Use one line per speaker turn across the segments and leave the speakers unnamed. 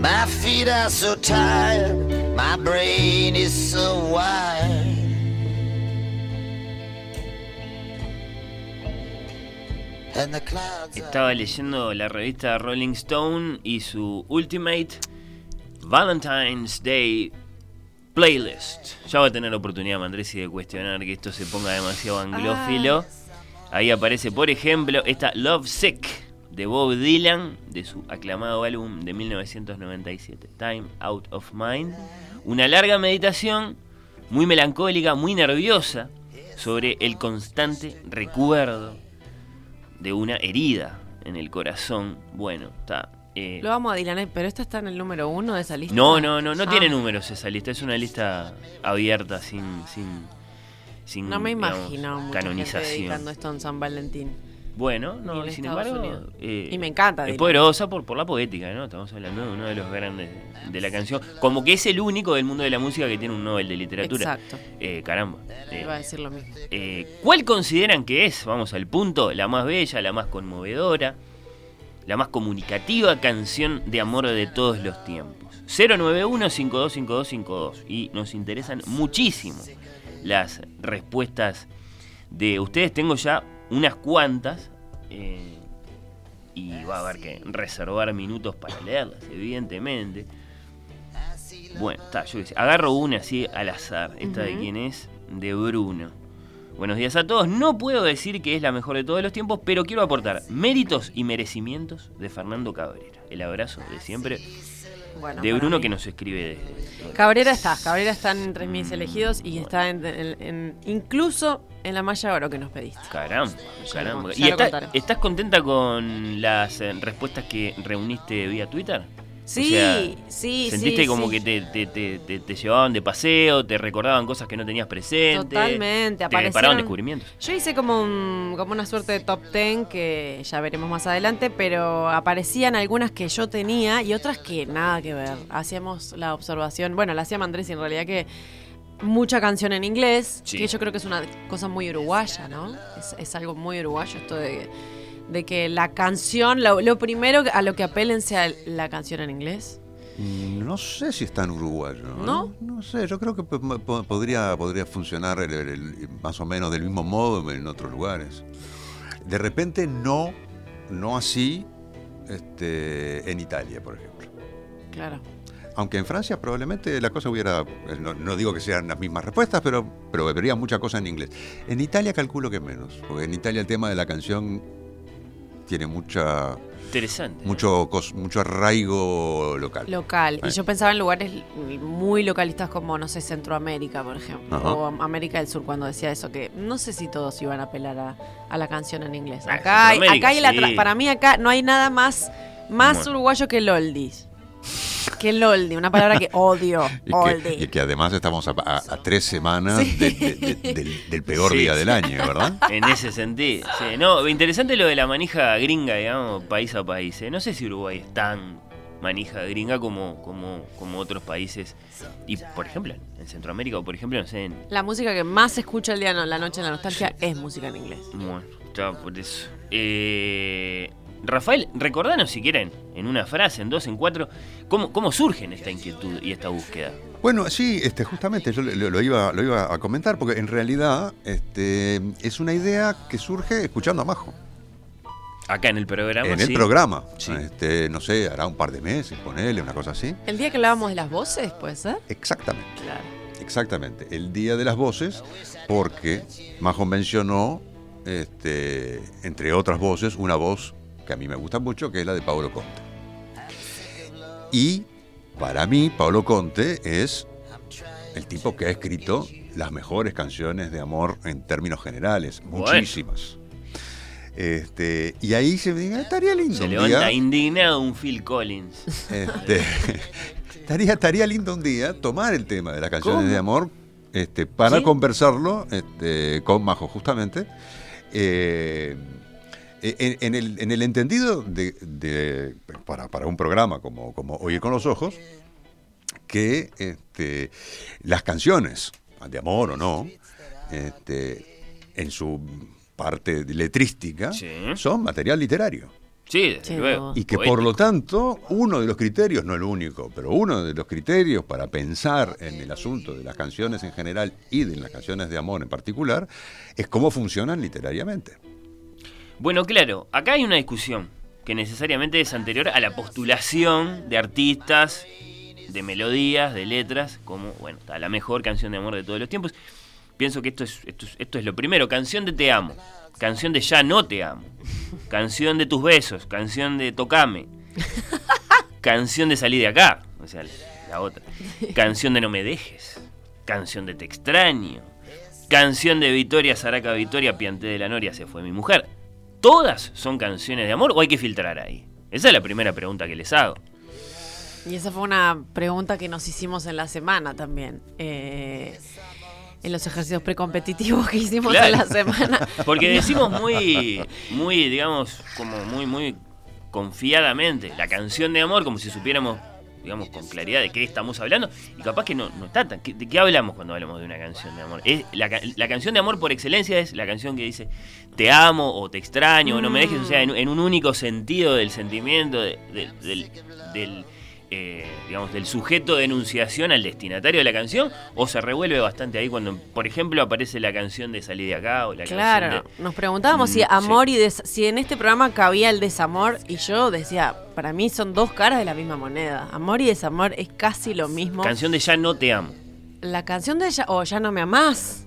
My feet are so tired, my brain is so wired. And the clouds are
Estaba leyendo la revista Rolling Stone y su Ultimate Valentine's Day Playlist. Ya va a tener oportunidad, Mandresi, de cuestionar que esto se ponga demasiado anglófilo. Ahí aparece, por ejemplo, esta Love Sick de Bob Dylan, de su aclamado álbum de 1997, Time Out of Mind. Una larga meditación, muy melancólica, muy nerviosa, sobre el constante recuerdo de una herida en el corazón. Bueno, está. eh,
Lo vamos a Dylan, pero esta está en el número uno de esa lista.
no, no, no, no
Ah.
tiene números esa lista, es una lista abierta, sin, sin, sin
No me
digamos,
imagino mucha gente dedicando
canonización.
esto en San Valentín.
Bueno, no, sin
Estados
embargo, eh,
Y me encanta
es poderosa por, por la poética, ¿no? Estamos hablando de uno de los grandes de la canción, como que es el único del mundo de la música que tiene un Nobel de literatura.
Exacto.
Eh, caramba. Eh,
Iba a decir lo mismo.
eh, ¿Cuál consideran que es, vamos al punto, la más bella, la más conmovedora, la más comunicativa canción de amor de todos los tiempos? 091-525252. Y nos interesan muchísimo las respuestas de ustedes. Tengo ya unas cuantas. eh, y va a haber que reservar minutos para leerlas, evidentemente. Bueno, está, yo agarro una así al azar. Esta de quién es, de Bruno. Buenos días a todos. No puedo decir que es la mejor de todos los tiempos, pero quiero aportar méritos y merecimientos de Fernando Cabrera. El abrazo de siempre
Bueno,
de Bruno que nos escribe desde.
Cabrera está, Cabrera está entre mis elegidos y está en, en- en- incluso en la malla oro que nos pediste.
Caramba, caramba.
lo- ya
¿Y
lo
está- estás contenta con las eh, respuestas que reuniste vía Twitter?
Sí,
O sea,
sí,
¿Sentiste
sí,
como
sí.
que te, te- te- te- te llevaban de paseo, te recordaban cosas que no tenías presente?
Totalmente,
Te
aparecieron-
paraban descubrimientos.
Yo hice como, un- como una suerte de top 10 que ya veremos más adelante, pero aparecían algunas que yo tenía y otras que nada que ver. Hacíamos la observación, bueno, la hacía Andrés en realidad que mucha canción en inglés,
Sí.
que yo creo que es una cosa muy uruguaya, ¿no? Es, es algo muy uruguayo esto de, de que la canción, lo, lo primero a lo que apelen sea la canción en inglés.
Mm, No sé si es tan uruguayo.
¿No?
No sé, yo creo que po- po- podría, podría funcionar el- el- el- más o menos del mismo modo en otros lugares. De repente no, no así este, en Italia, por ejemplo.
Claro.
Aunque en Francia probablemente la cosa hubiera, eh, no, no digo que sean las mismas respuestas, pero, pero vería mucha cosa en inglés. En Italia calculo que menos, porque en Italia el tema de la canción tiene mucha,
Interesante.
mucho, cos- mucho arraigo local.
Local.
Ahí.
Y yo pensaba en lugares muy localistas como, no sé, Centroamérica, por ejemplo.
Ajá.
O América del Sur cuando decía eso, que no sé si todos iban a apelar a, a la canción en inglés.
Ah,
Acá, hay, acá hay la
sí.
para mí acá no hay nada más, más
Bueno.
uruguayo que el oldies. Que el oldie, una palabra que odio.
Y que, y que además estamos a, a- a tres semanas
Sí.
de- de- de- del, del peor
Sí,
día
sí.
del año, ¿verdad?
En ese sentido. Sí. No, interesante lo de la manija gringa, digamos, país a país. ¿eh? No sé si Uruguay es tan manija gringa como, como, como otros países. Y, por ejemplo, en Centroamérica o, por ejemplo, no sé, en...
La música que más se escucha el día no, la noche en la nostalgia es música en inglés.
Bueno, está por eso. Eh, Rafael, recordanos si quieren, en una frase, en dos, en cuatro, cómo, cómo surgen esta inquietud y esta búsqueda.
Bueno, sí, este, justamente yo lo, lo iba, lo iba a comentar, porque en realidad este, es una idea que surge escuchando a Majo.
Acá en el programa.
en el
sí.
programa.
Sí.
Este, no sé, hará un par de meses, ponele, una cosa así.
El día que hablábamos de las voces, ¿puede ser?
Exactamente.
Claro.
Exactamente, el Día de las Voces, porque Majo mencionó, este, entre otras voces, una voz que a mí me gusta mucho, que es la de Paolo Conte. Y para mí, Paolo Conte es el tipo que ha escrito las mejores canciones de amor en términos generales, muchísimas. Este, y ahí se me diga, estaría lindo
Se
un
levanta
día".
indignado un Phil Collins.
Este, estaría, estaría lindo un día tomar el tema de las canciones
¿Cómo?
de amor este, para conversarlo este, con Majo, justamente. eh, en, en el, en el entendido de, de- para, para un programa como, como Oír con los Ojos, que este, las canciones, de amor o no, este, en su parte letrística,
Sí.
son material literario.
Sí, desde luego.
Y que
Poético.
por lo tanto, uno de los criterios, no el único, pero uno de los criterios para pensar en el asunto de las canciones en general y de las canciones de amor en particular, es cómo funcionan literariamente.
Bueno, claro, acá hay una discusión que necesariamente es anterior a la postulación de artistas, de melodías, de letras, como, bueno, está la mejor canción de amor de todos los tiempos. Pienso que esto es, esto es, lo primero, canción de Te amo, canción de Ya no te amo, canción de tus besos, canción de Tocame, canción de Salí de acá, o sea, la otra, canción de No me dejes, canción de Te extraño, canción de Victoria Saraca Victoria Piante de la Noria se fue mi mujer. ¿Todas son canciones de amor o hay que filtrar ahí? Esa es la primera pregunta que les hago.
Y esa fue una pregunta que nos hicimos en la semana también. eh, en los ejercicios precompetitivos que hicimos
Claro.
en la semana.
Porque decimos muy, muy, digamos, como muy, muy confiadamente la canción de amor, como si supiéramos, digamos, con claridad de qué estamos hablando. Y capaz que no, no está tan. ¿De qué hablamos cuando hablamos de una canción de amor? Es, la, la canción de amor por excelencia es la canción que dice te amo o te extraño o no me dejes, o sea, en, un único sentido del sentimiento, de- del. del eh, digamos, del sujeto de enunciación al destinatario de la canción, o se revuelve bastante ahí cuando, por ejemplo, aparece la canción de Salir de acá o la
Claro,
canción de,
nos preguntábamos si
Mm,
amor y des- si en este programa cabía el desamor y yo decía, para mí son dos caras de la misma moneda. Amor y desamor es casi lo mismo.
Canción de Ya no te amo.
la canción de ya, o ya no me amás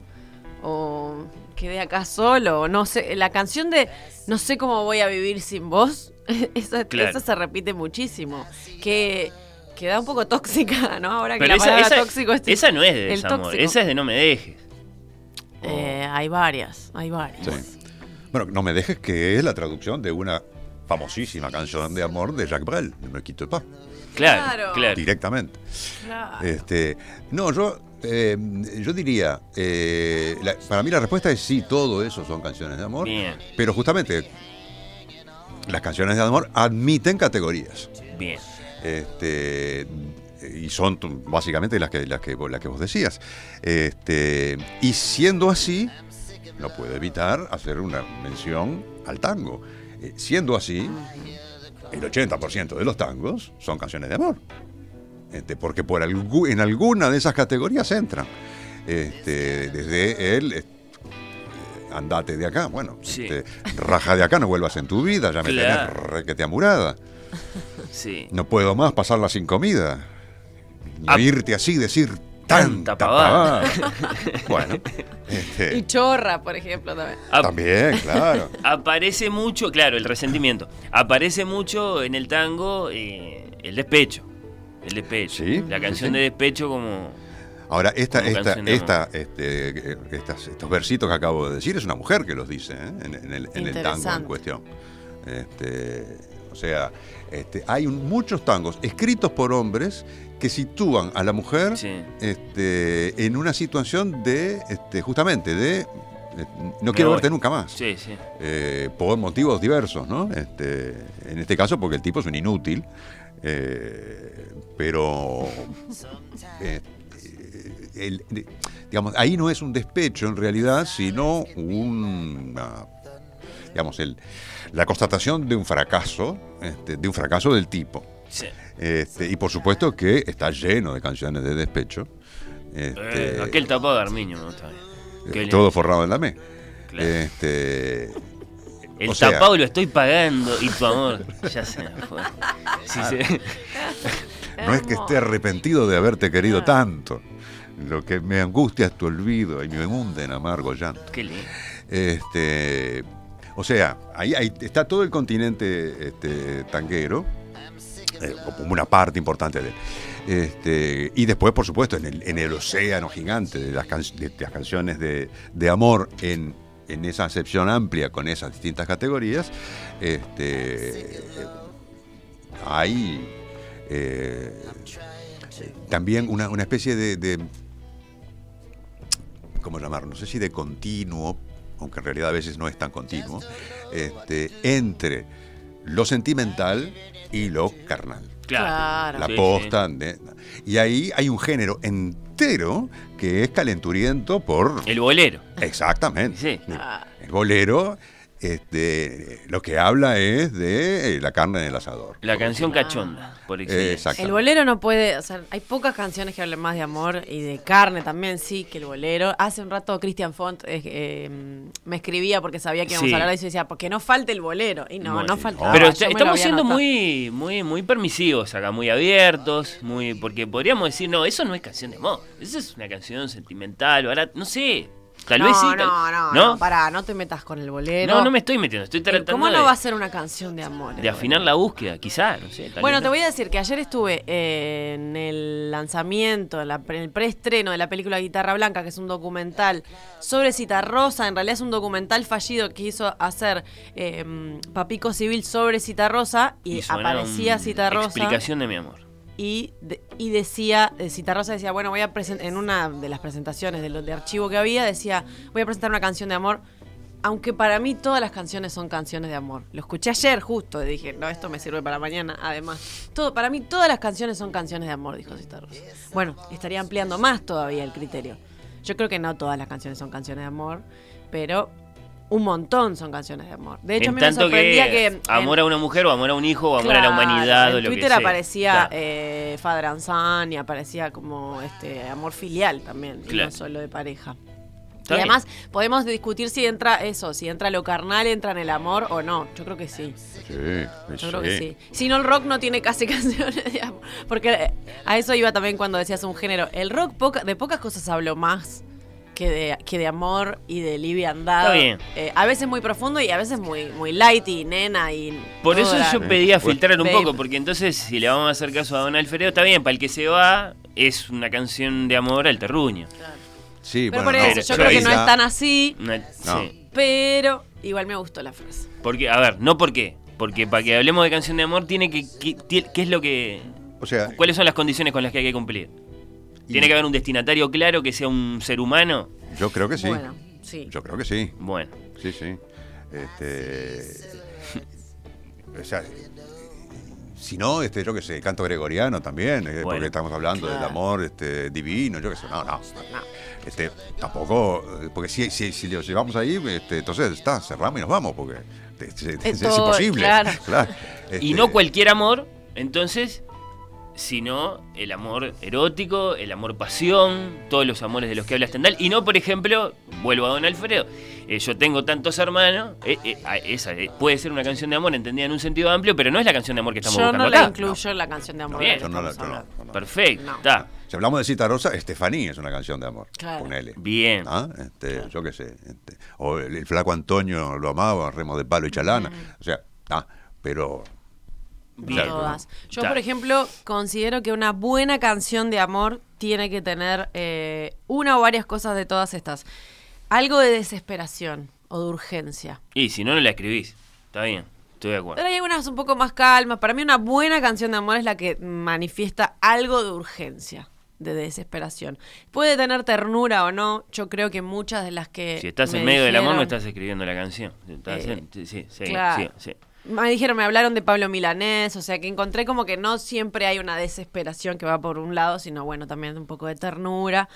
o quedé acá solo, o no sé, la canción de no sé cómo voy a vivir sin vos,
Claro.
esa se repite muchísimo, que queda un poco tóxica, ¿no? Ahora que
Pero
la
esa,
palabra
esa-
tóxico es
esa no es de
el
desamor,
tóxico.
esa es de no me dejes.
Eh, hay varias, hay varias.
Sí. Bueno, no me dejes que es la traducción de una famosísima canción de amor de Jacques Brel, No me quito pas,
Claro,
Claro.
claro.
directamente.
Claro.
Este, no, yo, eh, yo diría, eh, la- para mí la respuesta es sí, todo eso son canciones de amor,
Bien,
pero justamente las canciones de amor admiten categorías.
bien.
Este, y son básicamente las que, las que, las que vos decías. Este, y siendo así, no puedo evitar hacer una mención al tango. Eh, siendo así, el 80% de los tangos son canciones de amor. Este, porque por en alguna de esas categorías entran. Este, desde el andate de acá, bueno,
Sí.
este, raja de acá, no vuelvas en tu vida, ya me
Claro.
tenés requete amurada.
Sí.
No puedo más pasarla sin comida. Ni
Ah,
oírte así decir
tanta
tanta
pavada.
pavada. bueno, este,
Y chorra, por ejemplo, también.
Ap-
también, claro.
aparece mucho, claro, el resentimiento. Aparece mucho en el tango eh, el despecho. El despecho.
Sí,
La
sí,
canción
sí.
de despecho como...
Ahora, esta, esta, esta, este, estas- estos versitos que acabo de decir es una mujer que los dice ¿eh? en, en el, en el tango en cuestión. Este, o sea, este, hay un- muchos tangos escritos por hombres que sitúan a la mujer
Sí.
este, en una situación de, este, justamente, de eh, no
Me
quiero
voy.
verte nunca más.
Sí, sí.
eh, por motivos diversos, ¿no? Este, en este caso porque el tipo es un inútil, eh, pero eh, el- digamos, ahí no es un despecho en realidad, sino una, digamos, el, la constatación de un fracaso, este, de un fracaso del tipo.
sí.
Este, y por supuesto que está lleno de canciones de despecho. Este,
Eh, aquel tapado de Armiño me gusta.
Eh, todo forrado en la me.
Claro.
Este,
El
o sea-
tapado lo estoy pagando y tu amor ya se me fue. Sí, sí.
No es que esté arrepentido de haberte querido tanto. Lo que me angustia es tu olvido y me hunde en amargo llanto.
Qué lindo.
Este, o sea, ahí, ahí está todo el continente este, tanguero, eh, como una parte importante de él. Este, y después, por supuesto, en el, en el océano gigante de las, can- de las canciones de, de amor en, en esa acepción amplia con esas distintas categorías, este, hay eh, también una, una especie de- ¿cómo llamarlo? No sé si de continuo, aunque en realidad a veces no es tan continuo, este, entre lo sentimental y lo carnal.
Claro.
La
Sí,
posta. de- y ahí hay un género entero que es calenturiento por...
El bolero.
Exactamente.
Sí.
Ah,
bolero, este, lo que habla es de eh, la carne en el asador.
La canción cachonda, por excelencia.
Exacto.
El bolero no puede, o sea, hay pocas canciones que hablen más de amor y de carne también, sí, que el bolero. Hace un rato Christian Font eh, eh, me escribía porque sabía que íbamos
Sí.
a hablar de eso y decía, porque no falte el bolero. Y no,
Bueno,
no falta.
Pero está- estamos siendo muy, muy, muy permisivos acá, muy abiertos, muy, porque podríamos decir, no, eso no es canción de amor, eso es una canción sentimental, barata, no sé, tal
no,
vez sí.
no,
tal-
no, no, pará, no te metas con el bolero.
No, no me estoy metiendo, estoy
Eh,
tratando
¿Cómo
de,
no va a ser una canción de amor?
de afinar la búsqueda, quizá, no sé. tal
Bueno,
vez
te
no.
voy a decir que ayer estuve eh, en el lanzamiento, en, la- en el preestreno de la película Guitarra Blanca, que es un documental sobre Citarrosa. En realidad es un documental fallido que hizo hacer eh, Papico Civil sobre Citarrosa y,
Y
aparecía Citarrosa
Explicación de mi amor.
Y, de- y decía, eh, Citarrosa decía, bueno, voy a presentar, en una de las presentaciones de, de archivo que había, decía, voy a presentar una canción de amor, aunque para mí todas las canciones son canciones de amor. Lo escuché ayer justo, y dije, no, esto me sirve para mañana, además. Todo, para mí todas las canciones son canciones de amor, dijo Citarrosa. Bueno, estaría ampliando más todavía el criterio. Yo creo que no todas las canciones son canciones de amor, pero un montón son canciones de amor. De hecho, a
en
mí me
tanto
sorprendía
que,
que... en-
amor a una mujer o amor a un hijo o amor a la humanidad o
en
lo
Twitter
que sea.
aparecía
Claro.
eh, Father and Son y aparecía como este amor filial también, y
Claro.
no solo de pareja. Y además podemos discutir si entra eso, si entra lo carnal, entra en el amor o no. Yo creo que sí.
Sí,
Yo creo que sí. Si no, el rock no tiene casi canciones de amor. Porque eh, a eso iba también cuando decías un género. El rock poca- de pocas cosas habló más que de, que de amor y de liviandad.
Está bien.
Eh, a veces muy profundo y a veces muy, muy light y nena y...
Por eso yo pedía
Bueno.
filtrar un
Babe.
poco, porque entonces si le vamos a hacer caso a Don Alfredo, está bien, para el que se va es una canción de amor al terruño.
Sí,
Pero
bueno,
por
no,
eso, yo creo que no es tan así,
No.
pero igual me gustó la frase.
Porque, a ver, no por qué. Porque para que hablemos de canción de amor, tiene que. ¿Qué es lo que.?
O sea,
¿Cuáles son las condiciones con las que hay que cumplir?
Y
¿Tiene que haber un destinatario claro que sea un ser humano?
Yo creo que sí.
Bueno, sí.
Yo creo que sí.
Bueno.
Sí, sí. Este, o sea, si no, este, yo qué sé, canto gregoriano también, eh,
Bueno,
porque estamos hablando del
claro.
amor este, divino, yo qué sé, no, no. Este, tampoco, eh, porque si, si, si lo llevamos ahí, este, entonces está, cerramos y nos vamos, porque es, es- es
todo,
imposible.
claro.
Y
Este,
no cualquier amor, entonces, sino el amor erótico, el amor pasión, todos los amores de los que habla Stendhal. Y no, por ejemplo, vuelvo a Don Alfredo, eh, yo tengo tantos hermanos, eh, eh, ah, esa eh, puede ser una canción de amor entendida en un sentido amplio, pero no es la canción de amor que estamos
Yo
buscando
no la
acá.
incluyo en la canción de amor.
Bien.
la
Yo no la- yo no.
Perfecto, está.
Si hablamos de Cita Rosa, Estefanía es una canción de amor.
Claro.
Ponele.
Bien.
¿Ah? Este, Yo qué sé. este, o el, el flaco Antonio lo amaba, Remo de Palo y Chalana. O sea, ah, pero.
Bien.
Todas. Yo, por ejemplo, considero que una buena canción de amor tiene que tener eh, una o varias cosas de todas estas. Algo de desesperación o de urgencia.
Y si no, no la escribís. Está bien, estoy de acuerdo.
Pero hay algunas un poco más calmas. Para mí una buena canción de amor es la que manifiesta algo de urgencia, de desesperación. Puede tener ternura o no. Yo creo que muchas de las que...
Si estás
me
en medio del amor, no estás escribiendo la canción. Estás
Eh,
en- sí, sí, sí,
claro.
sí, sí.
Me dijeron, me hablaron de Pablo Milanés, o sea que encontré como que no siempre hay una desesperación que va por un lado, sino bueno, también un poco de ternura.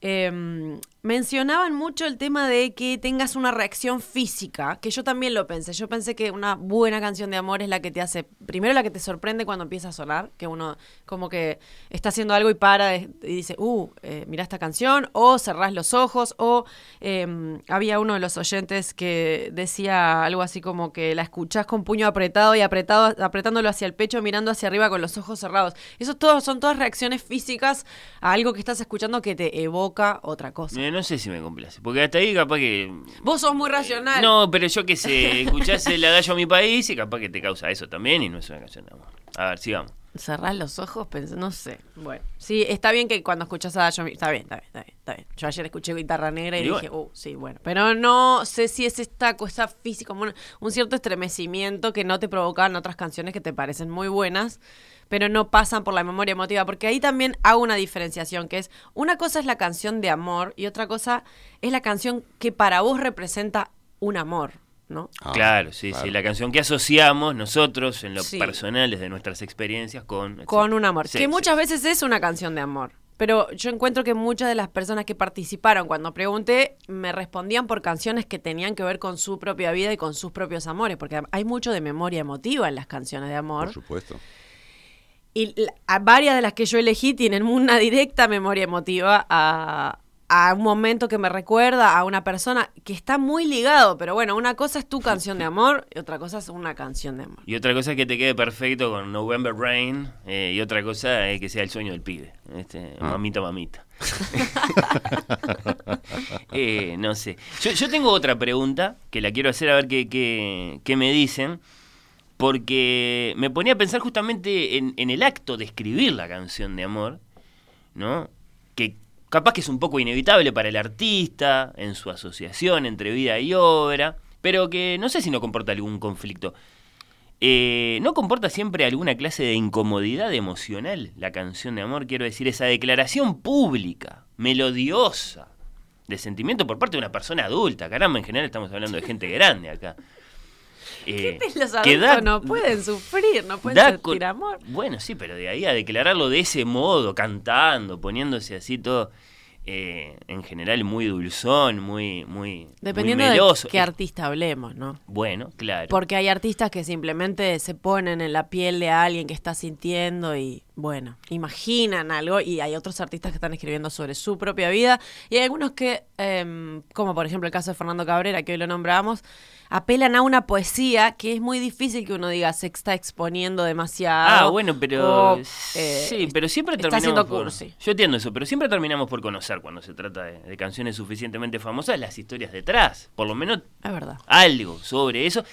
Eh, mencionaban mucho el tema de que tengas una reacción física, que yo también lo pensé. Yo pensé que una buena canción de amor es la que te hace, primero la que te sorprende cuando empieza a sonar, que uno como que está haciendo algo y para y dice, uh, eh, mira esta canción, o cerrás los ojos, o eh, había uno de los oyentes que decía algo así como que la escuchás con puño apretado y apretado, apretándolo hacia el pecho, mirando hacia arriba con los ojos cerrados. Eso todo, son todas reacciones físicas a algo que estás escuchando que te evoca otra cosa.
Eh, no sé si me complace. Porque hasta ahí capaz que.
Vos sos muy racional.
No, pero yo que sé, escuchás el adagio a mi país y capaz que te causa eso también y no es una canción de amor. A ver, sigamos.
Cerrás los ojos, pens- no sé. Bueno, sí, está bien que cuando escuchas a Dayo, está bien, está bien, está bien, está bien. Yo ayer escuché guitarra negra y,
Y
dije,
bueno.
uh, sí, bueno. Pero no sé si es esta cosa física, como un, un cierto estremecimiento que no te provocan otras canciones que te parecen muy buenas, pero no pasan por la memoria emotiva. Porque ahí también hago una diferenciación, que es, una cosa es la canción de amor y otra cosa es la canción que para vos representa un amor, ¿no?
Ah,
claro, sí, sí. La canción que asociamos nosotros en lo
Sí.
personal, desde nuestras experiencias, con.
Con un amor.
Sí,
que
sí.
muchas veces es una canción de amor. Pero yo encuentro que muchas de las personas que participaron cuando pregunté me respondían por canciones que tenían que ver con su propia vida y con sus propios amores, porque hay mucho de memoria emotiva en las canciones de amor.
Por supuesto.
Y la- varias de las que yo elegí tienen una directa memoria emotiva a, a un momento que me recuerda a una persona que está muy ligado. Pero bueno, una cosa es tu canción de amor y otra cosa es una canción de amor.
Y otra cosa es que te quede perfecto con November Rain. eh, y otra cosa es que sea el sueño del pibe. Este,
Ah.
Mamita, mamita. Eh, no sé. Yo, yo tengo otra pregunta que la quiero hacer a ver qué, qué, qué me dicen. Porque me ponía a pensar justamente en, el acto de escribir la canción de amor, ¿no? Que capaz que es un poco inevitable para el artista, en su asociación entre vida y obra, pero que no sé si no comporta algún conflicto. Eh, ¿No comporta siempre alguna clase de incomodidad emocional la canción de amor? Quiero decir, esa declaración pública, melodiosa, de sentimiento por parte de una persona adulta. Caramba, en general estamos hablando de gente grande acá. Eh,
Los
que da-
no pueden sufrir, no pueden
da
sentir amor.
Bueno, sí, pero de ahí a declararlo de ese modo, cantando, poniéndose así todo, eh, en general muy dulzón, muy, muy,
Dependiendo
muy meloso.
de qué artista hablemos, ¿no?
Bueno, claro.
Porque hay artistas que simplemente se ponen en la piel de alguien que está sintiendo y, bueno, imaginan algo. Y hay otros artistas que están escribiendo sobre su propia vida. Y hay algunos que, em, como por ejemplo el caso de Fernando Cabrera, que hoy lo nombramos, apelan a una poesía que es muy difícil que uno diga se está exponiendo demasiado.
Ah, bueno, pero.
o, eh,
sí, pero siempre
está
terminamos.
haciendo
por-
cursi.
yo entiendo eso, pero siempre terminamos por conocer cuando se trata de, de canciones suficientemente famosas las historias detrás. Por lo menos
Es verdad.
algo sobre eso.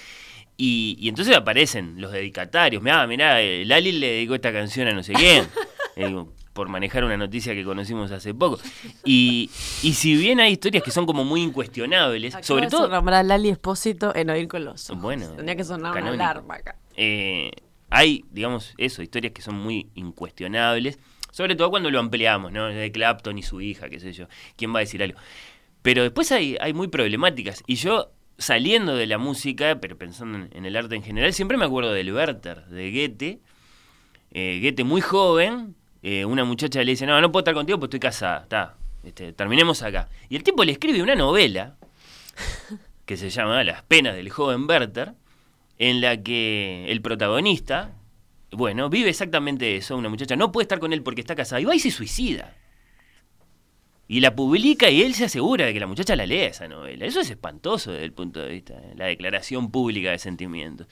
Y, y entonces aparecen los dedicatarios. Mirá, mirá, eh, Lali le dedicó esta canción a no sé quién. Por manejar una noticia que conocimos hace poco. Y, y si bien hay historias que son como muy incuestionables, sobre
de
todo...
nombrar a Lali Espósito en Oír con los Ojos.
Bueno,
Tenía que sonar
canónico.
una alarma acá.
eh, hay, digamos, eso, historias que son muy incuestionables, sobre todo cuando lo ampliamos, ¿no? De Clapton y su hija, qué sé yo, quién va a decir algo. Pero después hay, hay muy problemáticas, y yo, saliendo de la música, pero pensando en, en el arte en general, siempre me acuerdo del Werther, de Goethe, eh, Goethe muy joven, eh, una muchacha le dice, no, no puedo estar contigo porque estoy casada, está, este, terminemos acá. Y el tipo le escribe una novela que se llama Las penas del joven Werther, en la que el protagonista, bueno, vive exactamente eso, una muchacha no puede estar con él porque está casada, y va y se suicida. Y la publica y él se asegura de que la muchacha la lea esa novela. Eso es espantoso desde el punto de vista de la declaración pública de sentimientos.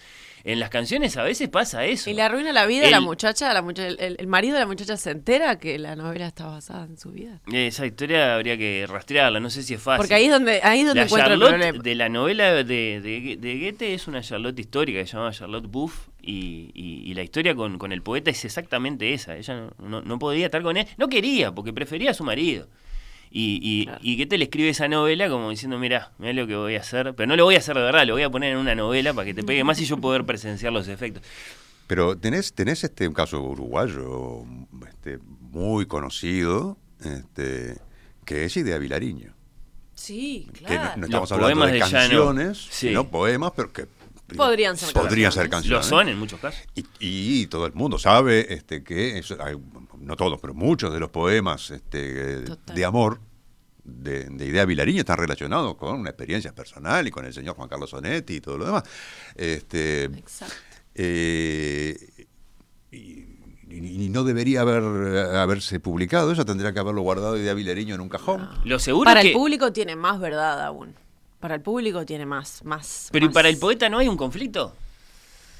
En las canciones a veces pasa eso.
Y le arruina la vida a la muchacha, la mucha- el, el- marido de la muchacha se entera que la novela está basada en su vida.
Esa historia habría que rastrearla, no sé si es fácil.
Porque ahí es donde, ahí es donde
La
encuentra el
Charlotte
problema.
de la novela de, de, de Goethe es una Charlotte histórica que se llama Charlotte Buff y, y- y la historia con, con el poeta es exactamente esa. Ella no, no- no podía estar con él, no quería porque prefería a su marido. Y, y,
Claro.
y Goethe le escribe esa novela como diciendo, mira, mira lo que voy a hacer, pero no lo voy a hacer de verdad, lo voy a poner en una novela para que te pegue más y yo poder presenciar los efectos.
Pero tenés, tenés este, un caso uruguayo este, muy conocido, este, que es Idea Vilariño.
Sí,
Que no,
claro.
no estamos
Los
hablando
poemas
de canciones,
Sí.
sino poemas, pero que
Podrían ser
podrían ser
canciones.
canciones.
Lo son en muchos casos.
Y, y todo el mundo sabe este, que, eso- hay- no todos, pero muchos de los poemas este,
Total.
de amor de, de Idea Vilariño están relacionados con una experiencia personal y con el señor Juan Carlos Sonetti y todo lo demás. Este,
Exacto.
eh, y, y- y no debería haber, haberse publicado eso, tendría que haberlo guardado Idea Vilariño en un cajón.
Lo seguro
Para
que...
el público tiene más verdad aún. Para el público tiene más, más.
Pero ¿y para el poeta no hay un conflicto?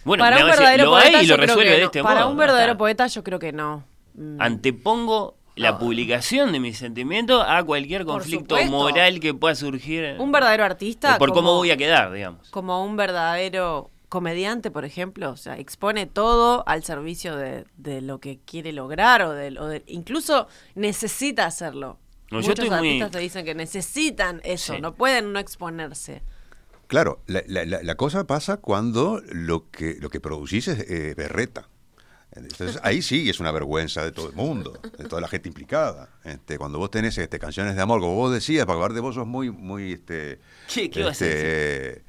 Bueno,
para un verdadero
lo
poeta,
hay y
yo
lo
creo
resuelve
que
de
no.
este
Para un verdadero poeta, yo creo que no. Mm.
Antepongo la
No.
publicación de mis sentimientos a cualquier conflicto moral que pueda surgir.
Un verdadero artista.
eh, Por cómo voy a quedar, digamos.
como un verdadero comediante, por ejemplo, o sea, expone todo al servicio de, de lo que quiere lograr o de, o de- incluso necesita hacerlo.
No, yo
Muchos
muy-
artistas te dicen que necesitan eso,
Sí.
no pueden no exponerse.
Claro, la, la- la- la cosa pasa cuando lo que, lo que producís es eh, berreta. Entonces ahí sí es una vergüenza de todo el mundo, de toda la gente implicada. Este, cuando vos tenés este, canciones de amor, como vos decías, Paco de vos sos muy, muy este,
¿Qué- qué vas a
este,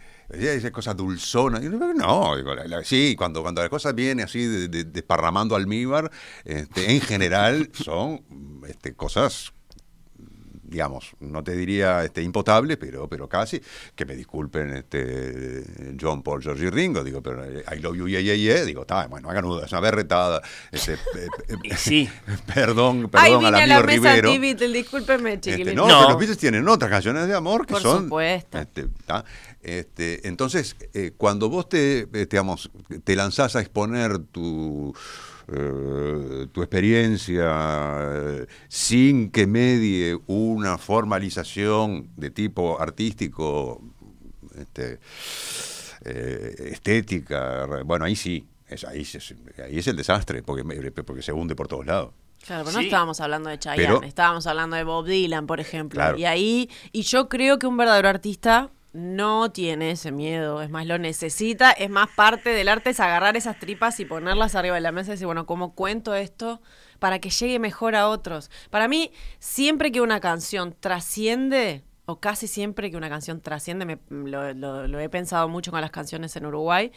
dice cosas dulzonas. No, digo, la- la- sí, cuando, cuando la cosa viene así de- de- desparramando almíbar, este, en general son este, cosas digamos, no te diría este, impotable, pero, pero casi, que me disculpen este, John Paul, George y Ringo, digo, pero eh, I love you, yeah, yeah, yeah, digo, está, bueno, hagan una, es una berretada, este, eh, eh,
sí.
perdón,
Ay,
perdón
vine
al
a la
amigo
mesa
Rivero.
anti-Beatle, discúlpeme,
Este, no,
No.
pero los Beatles tienen otras canciones de amor que
Por
son.
supuesto.
este, ¿tá? Este, entonces, eh, cuando vos te, digamos, te lanzás a exponer tu, eh, tu experiencia eh, sin que medie una formalización de tipo artístico, este, eh, estética, bueno, ahí sí. Es, ahí, se- ahí es el desastre, porque, porque se hunde por todos lados.
Claro, pero no estábamos hablando de Chayanne,
Pero-
estábamos hablando de Bob Dylan, por ejemplo.
Claro.
Y ahí, y yo creo que un verdadero artista no tiene ese miedo, es más, lo necesita, es más parte del arte, es agarrar esas tripas y ponerlas arriba de la mesa y decir, bueno, ¿cómo cuento esto para que llegue mejor a otros? Para mí, siempre que una canción trasciende, o casi siempre que una canción trasciende, me- lo, lo- lo he pensado mucho con las canciones en Uruguay,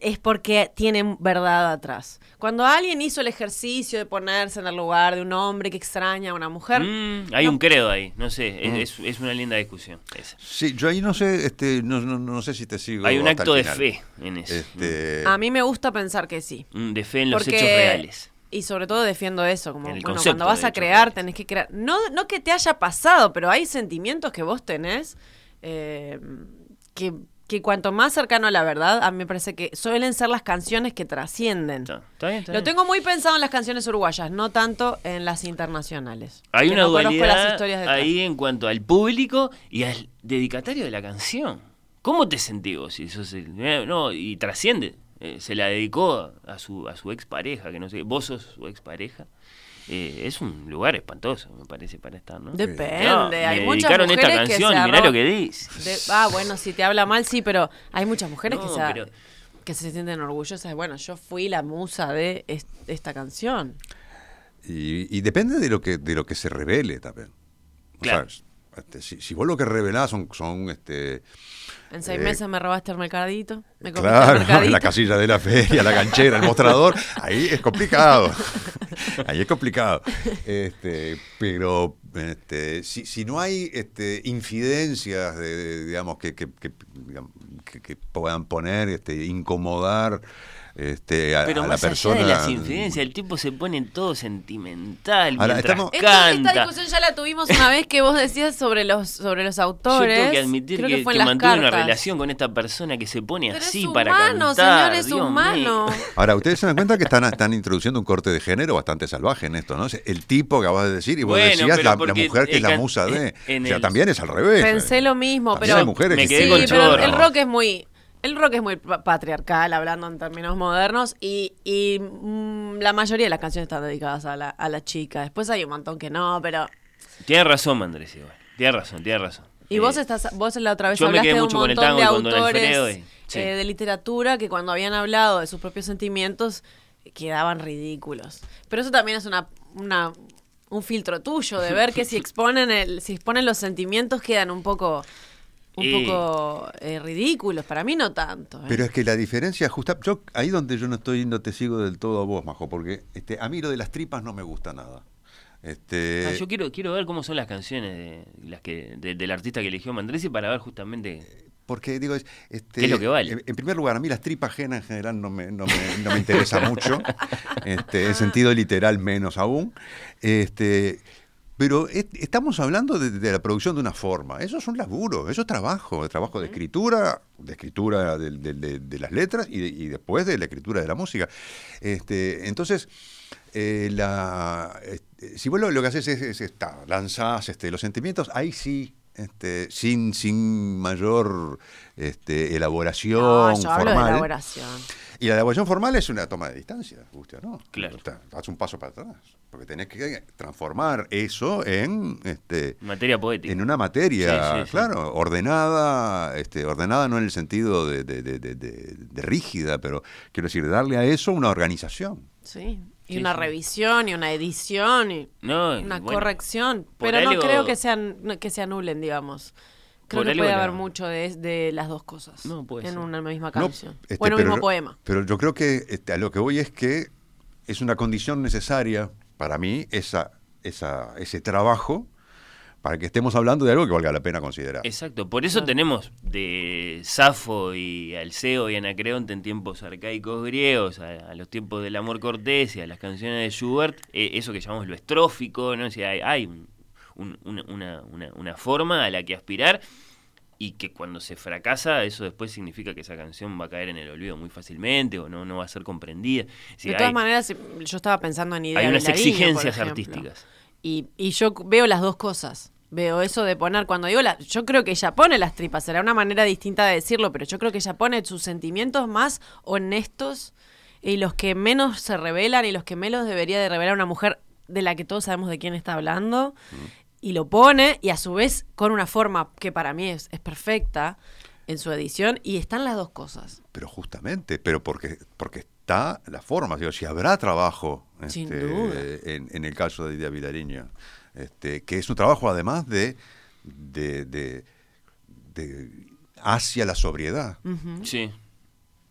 es porque tienen verdad atrás. Cuando alguien hizo el ejercicio de ponerse en el lugar de un hombre que extraña a una mujer,
Mm, hay
no-
un credo ahí, no sé,
Mm.
es, es- es una linda discusión. esa.
Sí, yo ahí no sé, este, no, no, no sé si te sigo.
Hay un acto de fe en eso.
Este,
a mí me gusta pensar que sí.
Mm, de fe en los
Porque-
hechos reales.
Y sobre todo defiendo eso, como bueno,
concepto
cuando vas a crear tenés que crear, no, no que te haya pasado, pero hay sentimientos que vos tenés eh, que, que cuanto más cercano a la verdad, a mí me parece que suelen ser las canciones que trascienden.
Está, está bien, está
Lo tengo muy pensado en las canciones uruguayas, no tanto en las internacionales.
Hay una
no las
dualidad ahí en cuanto al público y al dedicatario de la canción. ¿Cómo te sentís vos? Si sos el- eh, no, y trasciende. Eh, se la dedicó a su, a su expareja, que no sé, vos sos su expareja. Eh, es un lugar espantoso, me parece, para estar, ¿no?
Depende,
No,
hay
me
muchas
dedicaron
mujeres
esta
que
canción
se
y mirá lo que dice.
De- ah, bueno, si te habla mal, sí, pero hay muchas mujeres que, se,
pero-
que se sienten orgullosas. de, Bueno, yo fui la musa de est- esta canción.
y, y depende de lo que de lo que se revele también. O
Claro.
sea, este, si, si vos lo que revelás son, son este,
En seis
Eh,
meses me robaste el mercadito. Me el
claro,
mercadito.
la casilla de la feria, la canchera, el mostrador, ahí es complicado. Ahí es complicado. Este, pero este, si, si no hay este, infidencias de, de- digamos, que, que, que, digamos, que- que puedan poner, este, incomodar este, a,
Pero
a la
más
persona.
allá de las infidencias, el tipo se pone todo sentimental
Ahora,
mientras
estamos-
esta discusión ya la tuvimos una vez que vos decías sobre los sobre los
Yo
autores.
tengo que admitir
Creo
que,
fue
que una relación con esta persona que se pone
Pero
así
es
para
humano,
cantar.
señor, es
Dios
humano.
mío.
Ahora, ustedes se dan cuenta que están, están introduciendo un corte de género bastante salvaje en esto, ¿no? El tipo que acabas de decir, y vos
Bueno,
decías
pero
la, la mujer que es la musa de. o sea,
el-
también es al revés.
Pensé lo mismo,
También
pero
hay mujeres
me
que
quedé
sí,
con
pero
chorro.
el rock es muy el rock es muy pa- patriarcal hablando en términos modernos y, y, mm, la mayoría de las canciones están dedicadas a la, a la chica. Después hay un montón que no, pero
Tienes razón, Andrés, igual. Tienes razón, tienes razón.
y
Eh,
vos estás vos la otra vez hablaste de un montón de autores
Alfredo y- sí.
eh, de literatura que cuando habían hablado de sus propios sentimientos quedaban ridículos. Pero eso también es una, una un filtro tuyo de ver que si exponen el si exponen los sentimientos quedan un poco un
Y-
poco eh, ridículos. Para mí no tanto. ¿eh?
Pero es que la diferencia justa, yo ahí donde yo no estoy, no te sigo del todo a vos, Majo, porque este, a mí lo de las tripas no me gusta nada. Este,
Ah, yo quiero, quiero ver cómo son las canciones de, las que, de- del artista que eligió Mandresi para ver justamente.
Porque digo, es, este,
¿Qué es lo que vale?
En, en primer lugar, a mí las tripas ajenas en general no me, no me, no me interesa mucho, este, en sentido literal menos aún. Este, pero es- estamos hablando de, de la producción de una forma. Eso es un laburo, eso es trabajo, es trabajo de escritura, de escritura de, de- de- de las letras y, de- y después de la escritura de la música. Este, entonces, eh, la, este, si vos lo, lo que haces es, es esta, lanzás este, los sentimientos, ahí sí, este, sin, sin mayor este, elaboración
No, yo hablo de
formal.
elaboración.
Y la elaboración formal es una toma de distancia, guste o no.
Claro.
Haz un paso para atrás, porque tenés que transformar eso en este
Materia poética.
en una materia,
Sí, sí, sí.
claro, ordenada, este, ordenada no en el sentido de, de- de- de- de- de rígida, pero quiero decir, darle a eso una organización.
Sí. Y
Sí,
una
sí.
revisión y una edición y
No,
una
bueno,
corrección. Pero no creo que, sean, que se anulen, digamos. Creo que puede haber mucho de, de las dos cosas
No, puede
en
ser.
una misma
No,
canción.
este,
o en un
pero
mismo
yo-
poema.
Pero yo creo que este, a lo que voy es que es una condición necesaria para mí esa, esa, ese trabajo para que estemos hablando de algo que valga la pena considerar.
Exacto, por eso tenemos de Safo y Alceo y Anacreonte en tiempos arcaicos griegos, a, a los tiempos del amor cortés y a las canciones de Schubert, eh, eso que llamamos lo estrófico, ¿no? O sea, hay, hay un- un- una, una- una- una forma a la que aspirar y que cuando se fracasa, eso después significa que esa canción va a caer en el olvido muy fácilmente o no, no va a ser comprendida.
De todas
hay-
maneras, yo estaba pensando en ideas
hay unas exigencias artísticas.
Y, y yo veo las dos cosas. Veo eso de poner, cuando digo, la, yo creo que ella pone las tripas, será una manera distinta de decirlo, pero yo creo que ella pone sus sentimientos más honestos y los que menos se revelan y los que menos debería de revelar una mujer de la que todos sabemos de quién está hablando. Y lo pone y a su vez con una forma que para mí es, es perfecta en su edición y están las dos cosas.
Pero justamente, pero porque, porque está la forma, digo, si habrá trabajo
Sin
este,
duda.
En, en el caso de Lidia Vilariño, este, que es un trabajo además de, de, de- de- hacia la sobriedad.
Sí.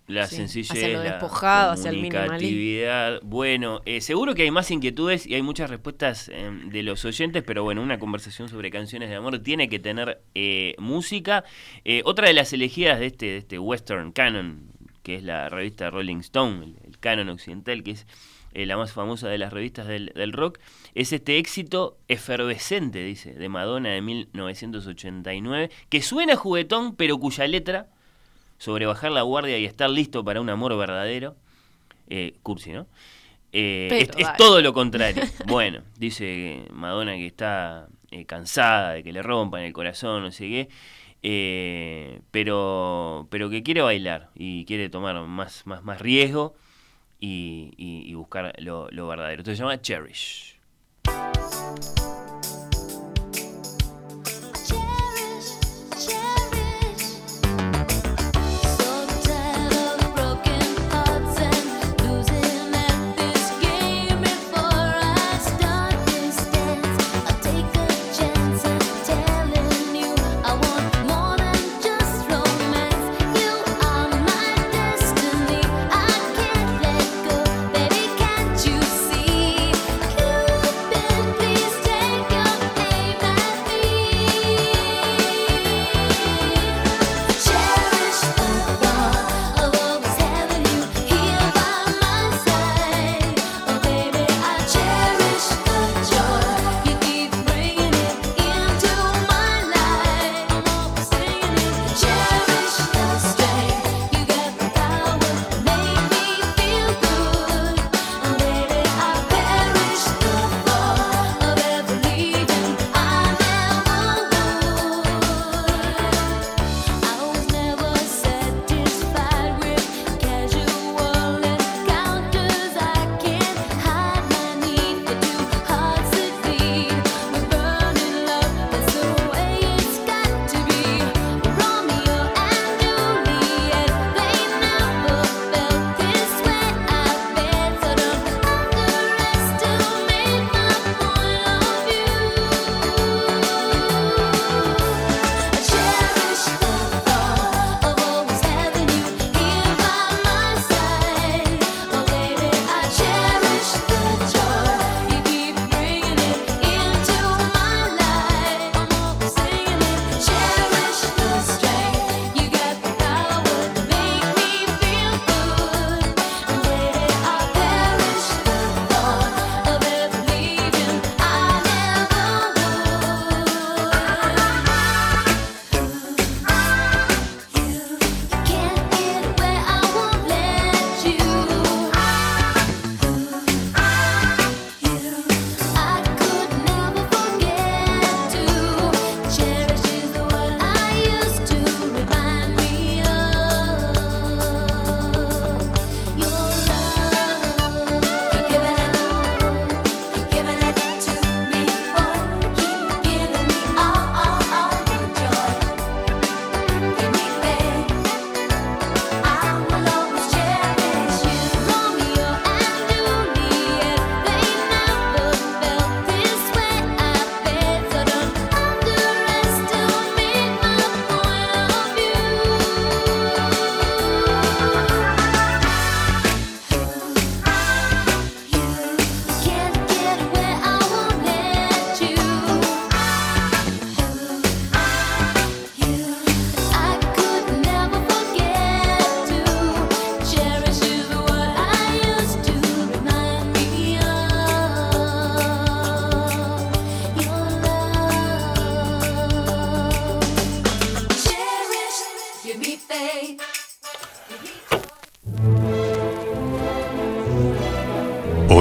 La
Sí,
sencillez,
hacia lo
la
despojado, hacia el
comunicatividad. Bueno, eh, seguro que hay más inquietudes y hay muchas respuestas eh, de los oyentes, pero bueno, una conversación sobre canciones de amor tiene que tener eh, música. Eh, otra de las elegidas de este, de este Western Canon, que es la revista Rolling Stone, el, el canon occidental, que es eh, la más famosa de las revistas del, del rock, es este éxito efervescente, dice, de Madonna de 1989, que suena juguetón, pero cuya letra sobre bajar la guardia y estar listo para un amor verdadero. Eh, cursi, ¿no? Eh,
Pero
es, todo lo contrario. Bueno, dice Madonna que está cansada de que le rompan el corazón, no sé qué. eh, pero, pero que quiere bailar y quiere tomar más, más, más riesgo y, y- y buscar lo, lo verdadero. Esto se llama Cherish.
Cherish,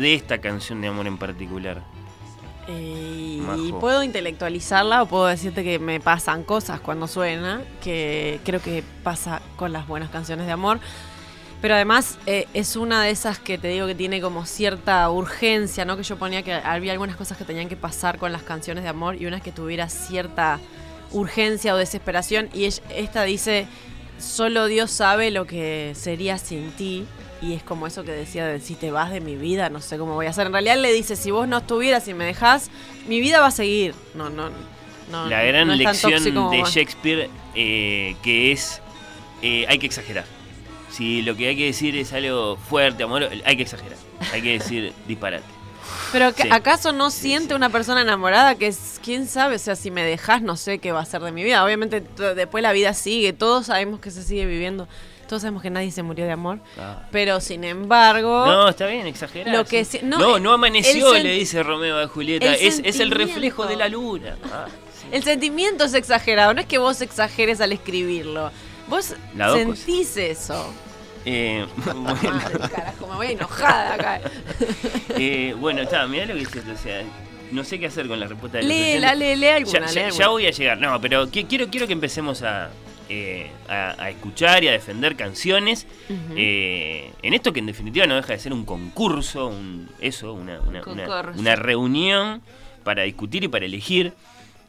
De esta canción de amor en particular?
Eh, y puedo intelectualizarla o puedo decirte que me pasan cosas cuando suena, que creo que pasa con las buenas canciones de amor. Pero además eh, es una de esas que te digo que tiene como cierta urgencia, ¿no? Que yo ponía que había algunas cosas que tenían que pasar con las canciones de amor y unas que tuviera cierta urgencia o desesperación. Y ella- esta dice, solo Dios sabe lo que sería sin ti. Y es como eso que decía de si te vas de mi vida, no sé cómo voy a hacer. En realidad le dice, si vos no estuvieras y me dejás, mi vida va a seguir. No, no, no.
la gran
no
lección de. Shakespeare eh, que es eh, hay que exagerar. Si lo que hay que decir es algo fuerte, amor, hay que exagerar. Hay que decir disparate.
Pero
Sí.
¿acaso no siente
sí.
una persona enamorada que es, quién sabe? O sea, si me dejas, no sé qué va a ser de mi vida. Obviamente después la vida sigue, todos sabemos que se sigue viviendo, todos sabemos que nadie se murió de amor.
Ah.
Pero sin embargo,
No, está bien.
Lo que
sí-
no,
no, amaneció, le dice Romeo a Julieta.
el
Es, es el reflejo de la luna. Ah, sí.
el sentimiento es exagerado, no es que vos exageres al escribirlo. Vos sentís eso.
Eh, bueno,
Madre, carajo, me voy enojada acá.
eh, bueno, está, mirá lo que dice. O sea, no sé qué hacer con la respuesta de
Léela, lee alguna,
Ya, ya-
alguna.
ya voy a llegar, no, pero qui- quiero, quiero que empecemos a, eh, a, a escuchar y a defender canciones. Eh, en esto que en definitiva no deja de ser un concurso, un, eso, una, una, una-
Concurso.
una reunión para discutir y para elegir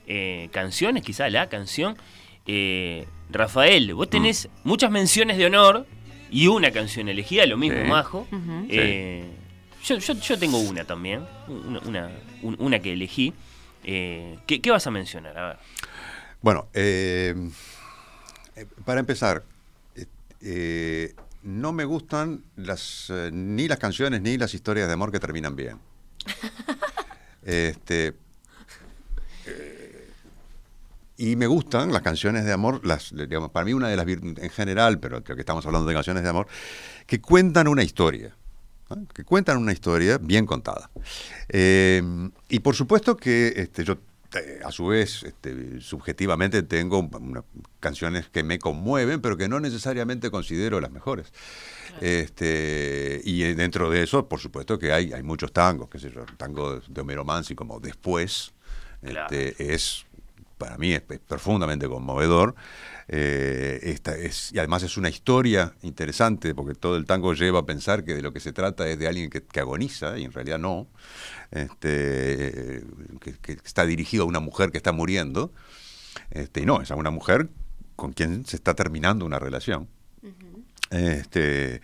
eh, canciones, quizá la canción. Eh, Rafael, vos tenés muchas menciones de honor y una canción elegida, lo mismo
Sí.
Majo. Eh, yo, yo, yo tengo una también, una, una, un- una que elegí. Eh, ¿qué, qué vas a mencionar? A ver.
Bueno, eh, eh, para empezar, eh, eh, no me gustan las, eh, ni las canciones ni las historias de amor que terminan bien. Este, y me gustan las canciones de amor, las, digamos, para mí una de las en general, pero creo que estamos hablando de canciones de amor, que cuentan una historia. que cuentan una historia bien contada. Eh, y por supuesto que este, yo, a su vez, este, subjetivamente tengo una- canciones que me conmueven, pero que no necesariamente considero las mejores. Este, y eh, dentro de eso, por supuesto que hay, hay muchos tangos, qué sé yo, el tango de, de Homero Mansi como Después,
Claro.
este, es, para mí es, es profundamente conmovedor. Eh, esta es, y además es una historia interesante, porque todo el tango lleva a pensar que de lo que se trata es de alguien que, que agoniza, y en realidad no, este, que, que está dirigido a una mujer que está muriendo, este, y no, es a una mujer con quien se está terminando una relación. Este,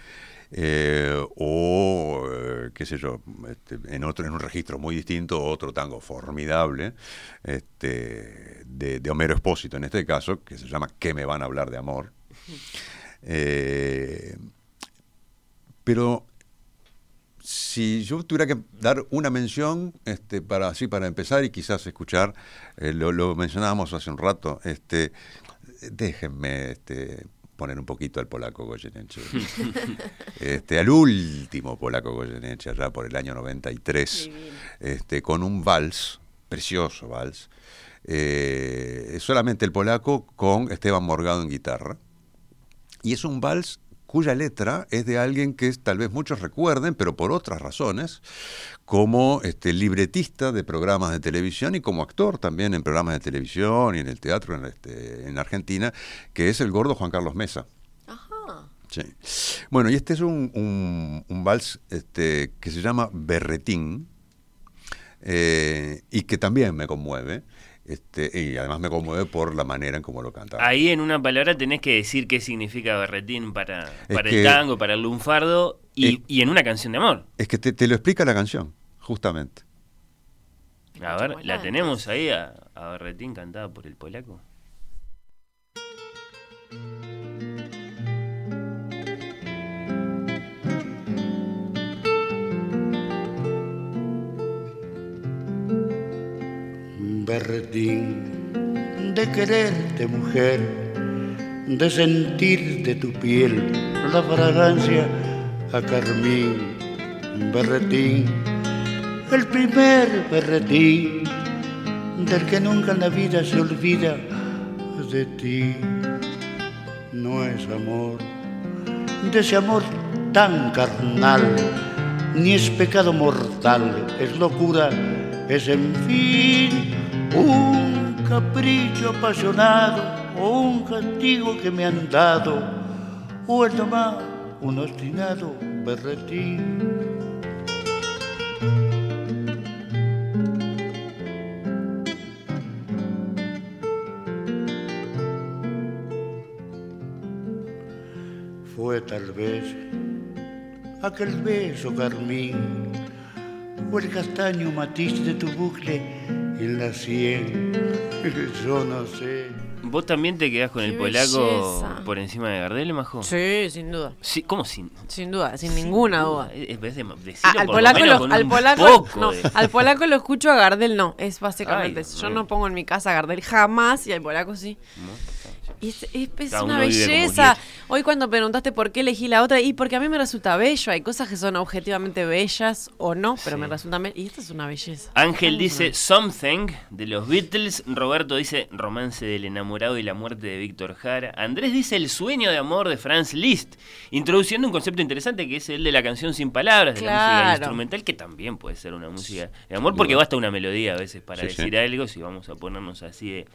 eh, o, eh, qué sé yo, este, en otro, en un registro muy distinto, otro tango formidable, este, de, de Homero Espósito en este caso, que se llama ¿Qué me van a hablar de amor? Eh, pero si yo tuviera que dar una mención este, para así para empezar y quizás escuchar, eh, lo, lo mencionábamos hace un rato, este, déjenme este, poner un poquito al polaco Goyeneche. este, al último polaco Goyeneche, allá por el año 93, este, con un vals precioso vals. Eh, solamente el polaco con Esteban Morgado en guitarra. Y es un vals cuya letra es de alguien que tal vez muchos recuerden, pero por otras razones, como este, libretista de programas de televisión y como actor también en programas de televisión y en el teatro en, este, en Argentina, que es el gordo Juan Carlos Mesa.
Ajá.
Sí. Bueno, y este es un, un- un vals este, que se llama Berretín eh, y que también me conmueve. Este, y además me conmueve por la manera en cómo lo canta.
Ahí en una palabra tenés que decir qué significa berretín para,
Es
para
que-
el tango, para el lunfardo y, y en una canción de amor.
Es que te, te lo explica la canción, justamente.
A ver, ¿la tenemos ahí a, a berretín cantada por el polaco?
Berretín de quererte mujer, de sentir de tu piel la fragancia a carmín. Berretín, el primer berretín del que nunca en la vida se olvida de ti. No es amor, de ese amor tan carnal, ni es pecado mortal, es locura, es en fin un capricho apasionado o un castigo que me han dado, o es nomás un obstinado berretín. Fue tal vez aquel beso carmín o el castaño matiz de tu bucle en la sien. Yo no sé.
¿Vos también te quedás con
Qué
el polaco
belleza.
por encima de Gardel, Majo?
Sí, sin duda.
Sí, ¿Cómo sin?
Sin duda, sin ninguna duda. Ah, al polaco, lo,
con
al,
un
polaco,
poco
no,
de-
al polaco lo escucho a Gardel no, es básicamente
Ay,
eso. Yo
ay.
no pongo en mi casa a Gardel jamás y al polaco sí. Y es, es- es
Cada
una belleza. Hoy cuando preguntaste por qué elegí la otra, y porque a mí me resulta bello, hay cosas que son objetivamente bellas o no, pero
Sí.
me resultan bellas. Y esta es una belleza.
Ángel dice
una-
Something de los Beatles. Roberto dice Romance del enamorado y la muerte de Víctor Jara. Andrés dice El sueño de amor de Franz Liszt. Introduciendo un concepto interesante que es el de la canción sin palabras, de la música instrumental, que también puede ser una música de amor, porque basta una melodía a veces para
Sí, sí.
decir algo, si vamos a ponernos así de,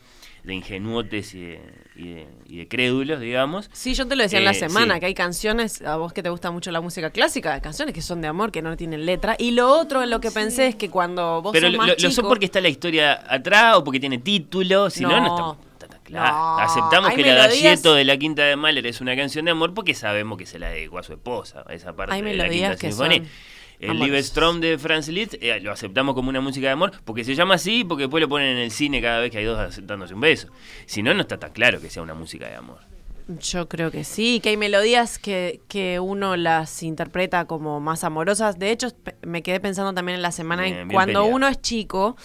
de ingenuotes y de, y de- y de crédulos, digamos.
Sí, yo te lo decía en la
Eh,
semana,
sí.
que hay canciones, a vos que te gusta mucho la música clásica, canciones que son de amor, que no tienen letra. Y lo otro, lo que pensé es que cuando vos
Pero
sos
lo,
más
lo- lo
chico,
son porque está la historia atrás o porque tiene título, si no, no,
No.
está, está tan claro.
No,
Aceptamos que la
melodías-
Gallieto de la Quinta de Mahler es una canción de amor porque sabemos que se la dedicó a su esposa, a esa parte
Hay
de la
melodías
Quinta
que
Sinfonía.
son
El. Liebestrom de Franz Liszt eh, lo aceptamos como una música de amor porque se llama así porque después lo ponen en el cine cada vez que hay dos aceptándose un beso. Si no, no está tan claro que sea una música de amor.
Yo creo que sí, que hay melodías que, que uno las interpreta como más amorosas. De hecho, me quedé pensando también en la semana
Bien,
en
bien
cuando
peleado.
uno es chico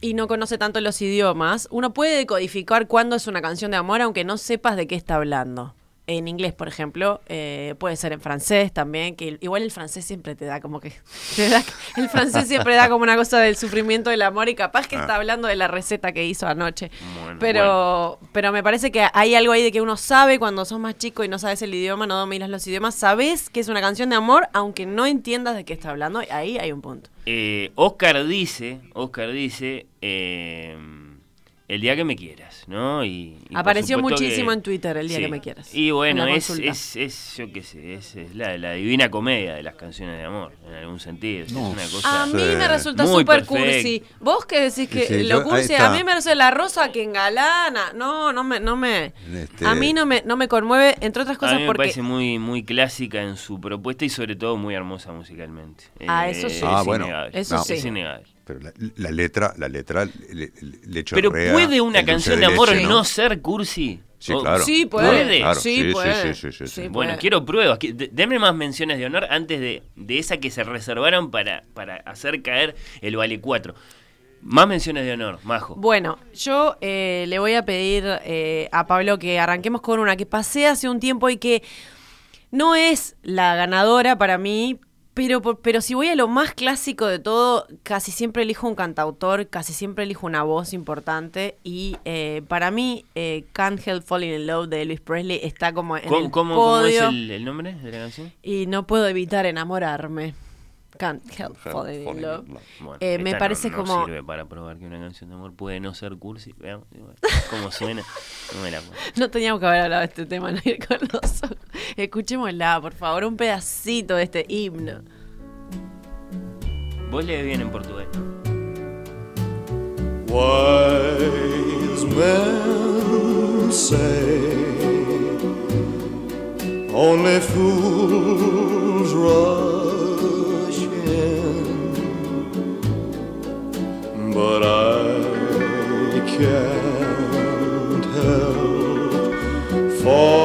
y no conoce tanto los idiomas, uno puede decodificar cuándo es una canción de amor aunque no sepas de qué está hablando. En inglés, por ejemplo, eh, puede ser en francés también, que igual el francés siempre te da como que... te da- el francés siempre da como una cosa del sufrimiento del amor y capaz que está hablando de la receta que hizo anoche.
Bueno,
pero, pero me parece que hay algo ahí de que uno sabe cuando sos más chico y no sabes el idioma, no dominas los idiomas, sabes que es una canción de amor, aunque no entiendas de qué está hablando. Ahí hay un punto.
Eh, Oscar dice, Oscar dice, eh, el día que me quieras, ¿no? Y, y por
Apareció muchísimo
que-
en Twitter, el día
sí.
que me quieras.
Y bueno, es, es, es, yo qué sé, es, es la, la divina comedia de las canciones de amor, en algún sentido.
No
es una cosa...
A mí
Sí.
me resulta súper cursi. Vos que decís que
Sí, sí,
lo
yo-
cursi, a mí me resulta la rosa que engalana. No, no me, no me.
Este-
A mí no me, no me conmueve, entre otras
A
cosas,
mí me
porque.
parece muy, muy clásica en su propuesta y sobre todo muy hermosa musicalmente.
Ah, eso sí.
Es
Ah, bueno.
innegable.
Eso
Es
sí.
innegable.
Pero la, la letra, la letra le, le-
Pero ¿puede una canción de amor
leche,
no, ser cursi?
Sí, claro.
Sí, puede.
¿Puede?
Claro,
Sí,
sí, sí,
puede.
sí, sí, sí, sí.
Sí,
Bueno,
puede.
quiero pruebas. Denme más menciones de honor antes de, de esa que se reservaron para, para hacer caer el Vale 4. Más menciones de honor, Majo.
Bueno, yo eh, le voy a pedir eh, a Pablo que arranquemos con una que pasé hace un tiempo y que no es la ganadora para mí, Pero, pero si voy a lo más clásico de todo, casi siempre elijo un cantautor, casi siempre elijo una voz importante. Y eh, para mí, eh, Can't Help Falling in Love de Elvis Presley está como en
¿Cómo,
el
cómo- cómo es el nombre de la canción?
Y no puedo evitar enamorarme. Can't Help Falling in Love.
Bueno,
Eh, me parece
no, no
como-
sirve para probar que una canción de amor puede no ser cursi. Veamos cómo suena. No me la.
No teníamos que haber hablado de este tema, no ir con los ojos. Escuchémosla, por favor, un pedacito de este himno.
Vos lees bien en portugués.
Wise men say only fools rush but I can't help falling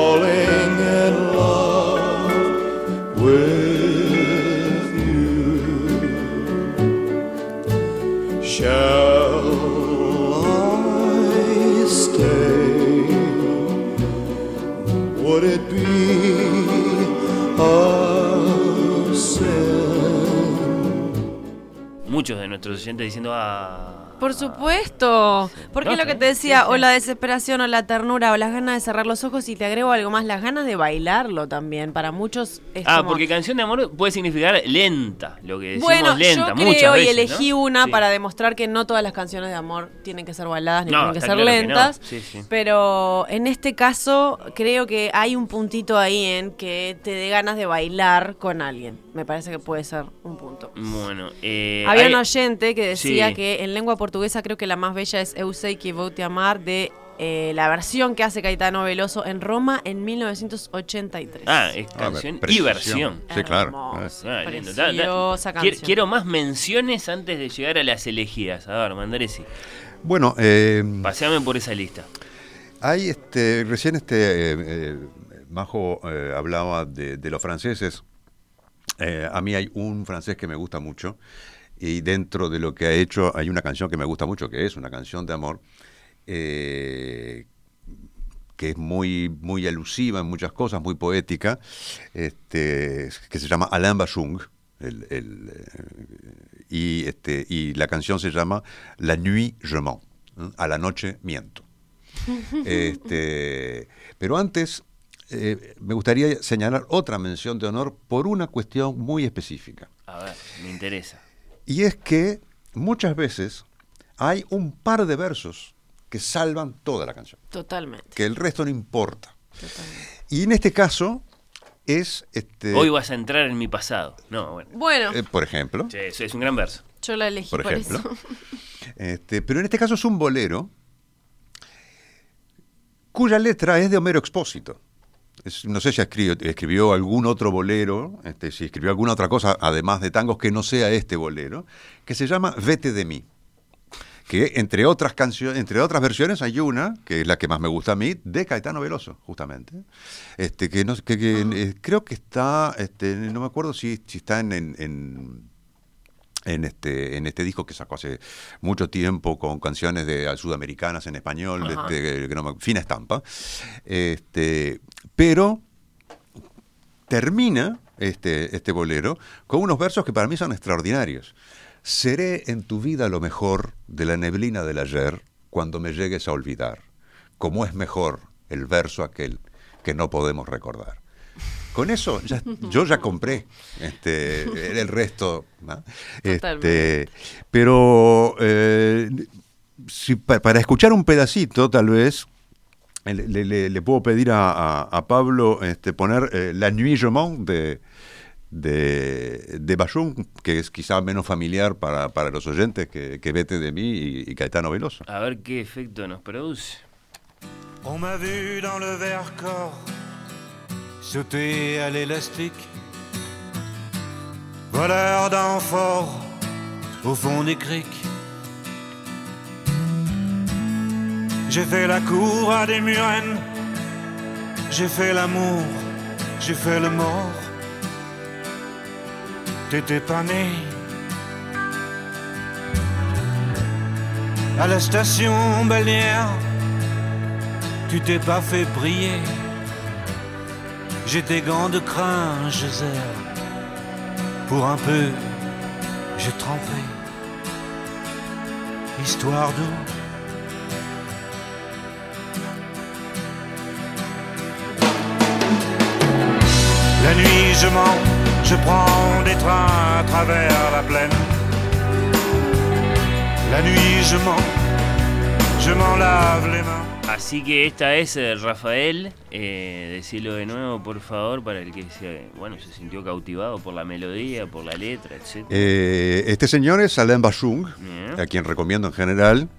Oyentes diciendo, ah.
Por supuesto, porque
No,
lo que te decía,
sí, sí.
o la desesperación, o la ternura, o las ganas de cerrar los ojos, y te agrego algo más, las ganas de bailarlo también. Para muchos es
Ah,
como-
porque canción de amor puede significar lenta, lo que decimos
Bueno,
lenta,
yo
muchas
creo y
veces,
elegí
¿no?
una
Sí.
para demostrar que no todas las canciones de amor tienen que ser baladas ni
No,
tienen que ser
claro
lentas. Pero en este caso creo que hay un puntito ahí en que te dé ganas de bailar con alguien. Me parece que puede ser un punto.
Bueno, eh,
Había
hay-
un oyente que decía que en lengua portuguesa creo que la más bella es Eu sei que vou te amar de eh, la versión que hace Caetano Veloso en Roma en 1983.
Ah, es
A ver,
canción y versión.
Sí, claro.
Ah, lindo. Da- da- quiero,
canción.
quiero más menciones antes de llegar a las elegidas. A ver, Mandaresi,
Bueno, eh,
paseame por esa lista.
hay este, recién este eh, eh, Majo eh, hablaba de, de los franceses. Eh, a mí hay un francés que me gusta mucho y dentro de lo que ha hecho hay una canción que me gusta mucho, que es una canción de amor, eh, que es muy, muy alusiva en muchas cosas, muy poética, este, que se llama Alain Bachung. el- el, eh, y, este, y la canción se llama La nuit je mens, ¿eh? a la noche miento. Este, pero antes eh, me gustaría señalar otra mención de honor por una cuestión muy específica.
A ver, me interesa.
Y es que muchas veces hay un par de versos que salvan toda la canción,
Totalmente.
que el resto no importa.
totalmente.
Y en este caso es, este,
Hoy vas a entrar en mi pasado. No, bueno.
Bueno,
eh, por ejemplo,
Sí, eso es un gran verso.
yo la elegí
por
por,
ejemplo.
eso.
Este, pero en este caso es un bolero cuya letra es de Homero Expósito. Es- no sé si escribió, escribió algún otro bolero, este, si escribió alguna otra cosa, además de tangos, que no sea este bolero, que se llama Vete de mí. Que entre otras canciones, entre otras versiones hay una, que es la que más me gusta a mí, de Caetano Veloso, justamente. Este, que no, que, que, eh, creo que está, este, no me acuerdo si, si está en- en- en en este, en este disco que sacó hace mucho tiempo con canciones de sudamericanas en español, que no me- fina estampa. Este, pero termina este, este bolero con unos versos que para mí son extraordinarios. Seré en tu vida lo mejor de la neblina del ayer cuando me llegues a olvidar, como es mejor el verso aquel que no podemos recordar. Con eso ya- yo ya compré este, el resto. Este, pero eh, si para escuchar un pedacito, tal vez, le, le- le puedo pedir a, a- a Pablo este, poner eh, La Nuit Je de, de, de que es quizá menos familiar para, para los oyentes que, que Vete de mí y, y Caetano Veloso.
A ver qué efecto nos produce.
On m'a vu dans le Vercors sauter à l'élastique, voleur d'amphores au fond des criques. J'ai fait la cour à des murennes, j'ai fait l'amour, j'ai fait le mort. T'étais pas né. À la station balnéaire, tu t'es pas fait briller. J'ai des gants de crin, Gisèle. Pour un peu, je trempais. Histoire d'eau. La nuit, je mens, je prends des trains à travers la plaine. La nuit, je mens, je m'en lave les mains.
Así que esta es eh, Rafael, eh, decirlo de nuevo por favor para el que se, bueno, se sintió cautivado por la melodía, por la letra, etc.
Eh, este señor es Alain Bachung, a quien recomiendo en general.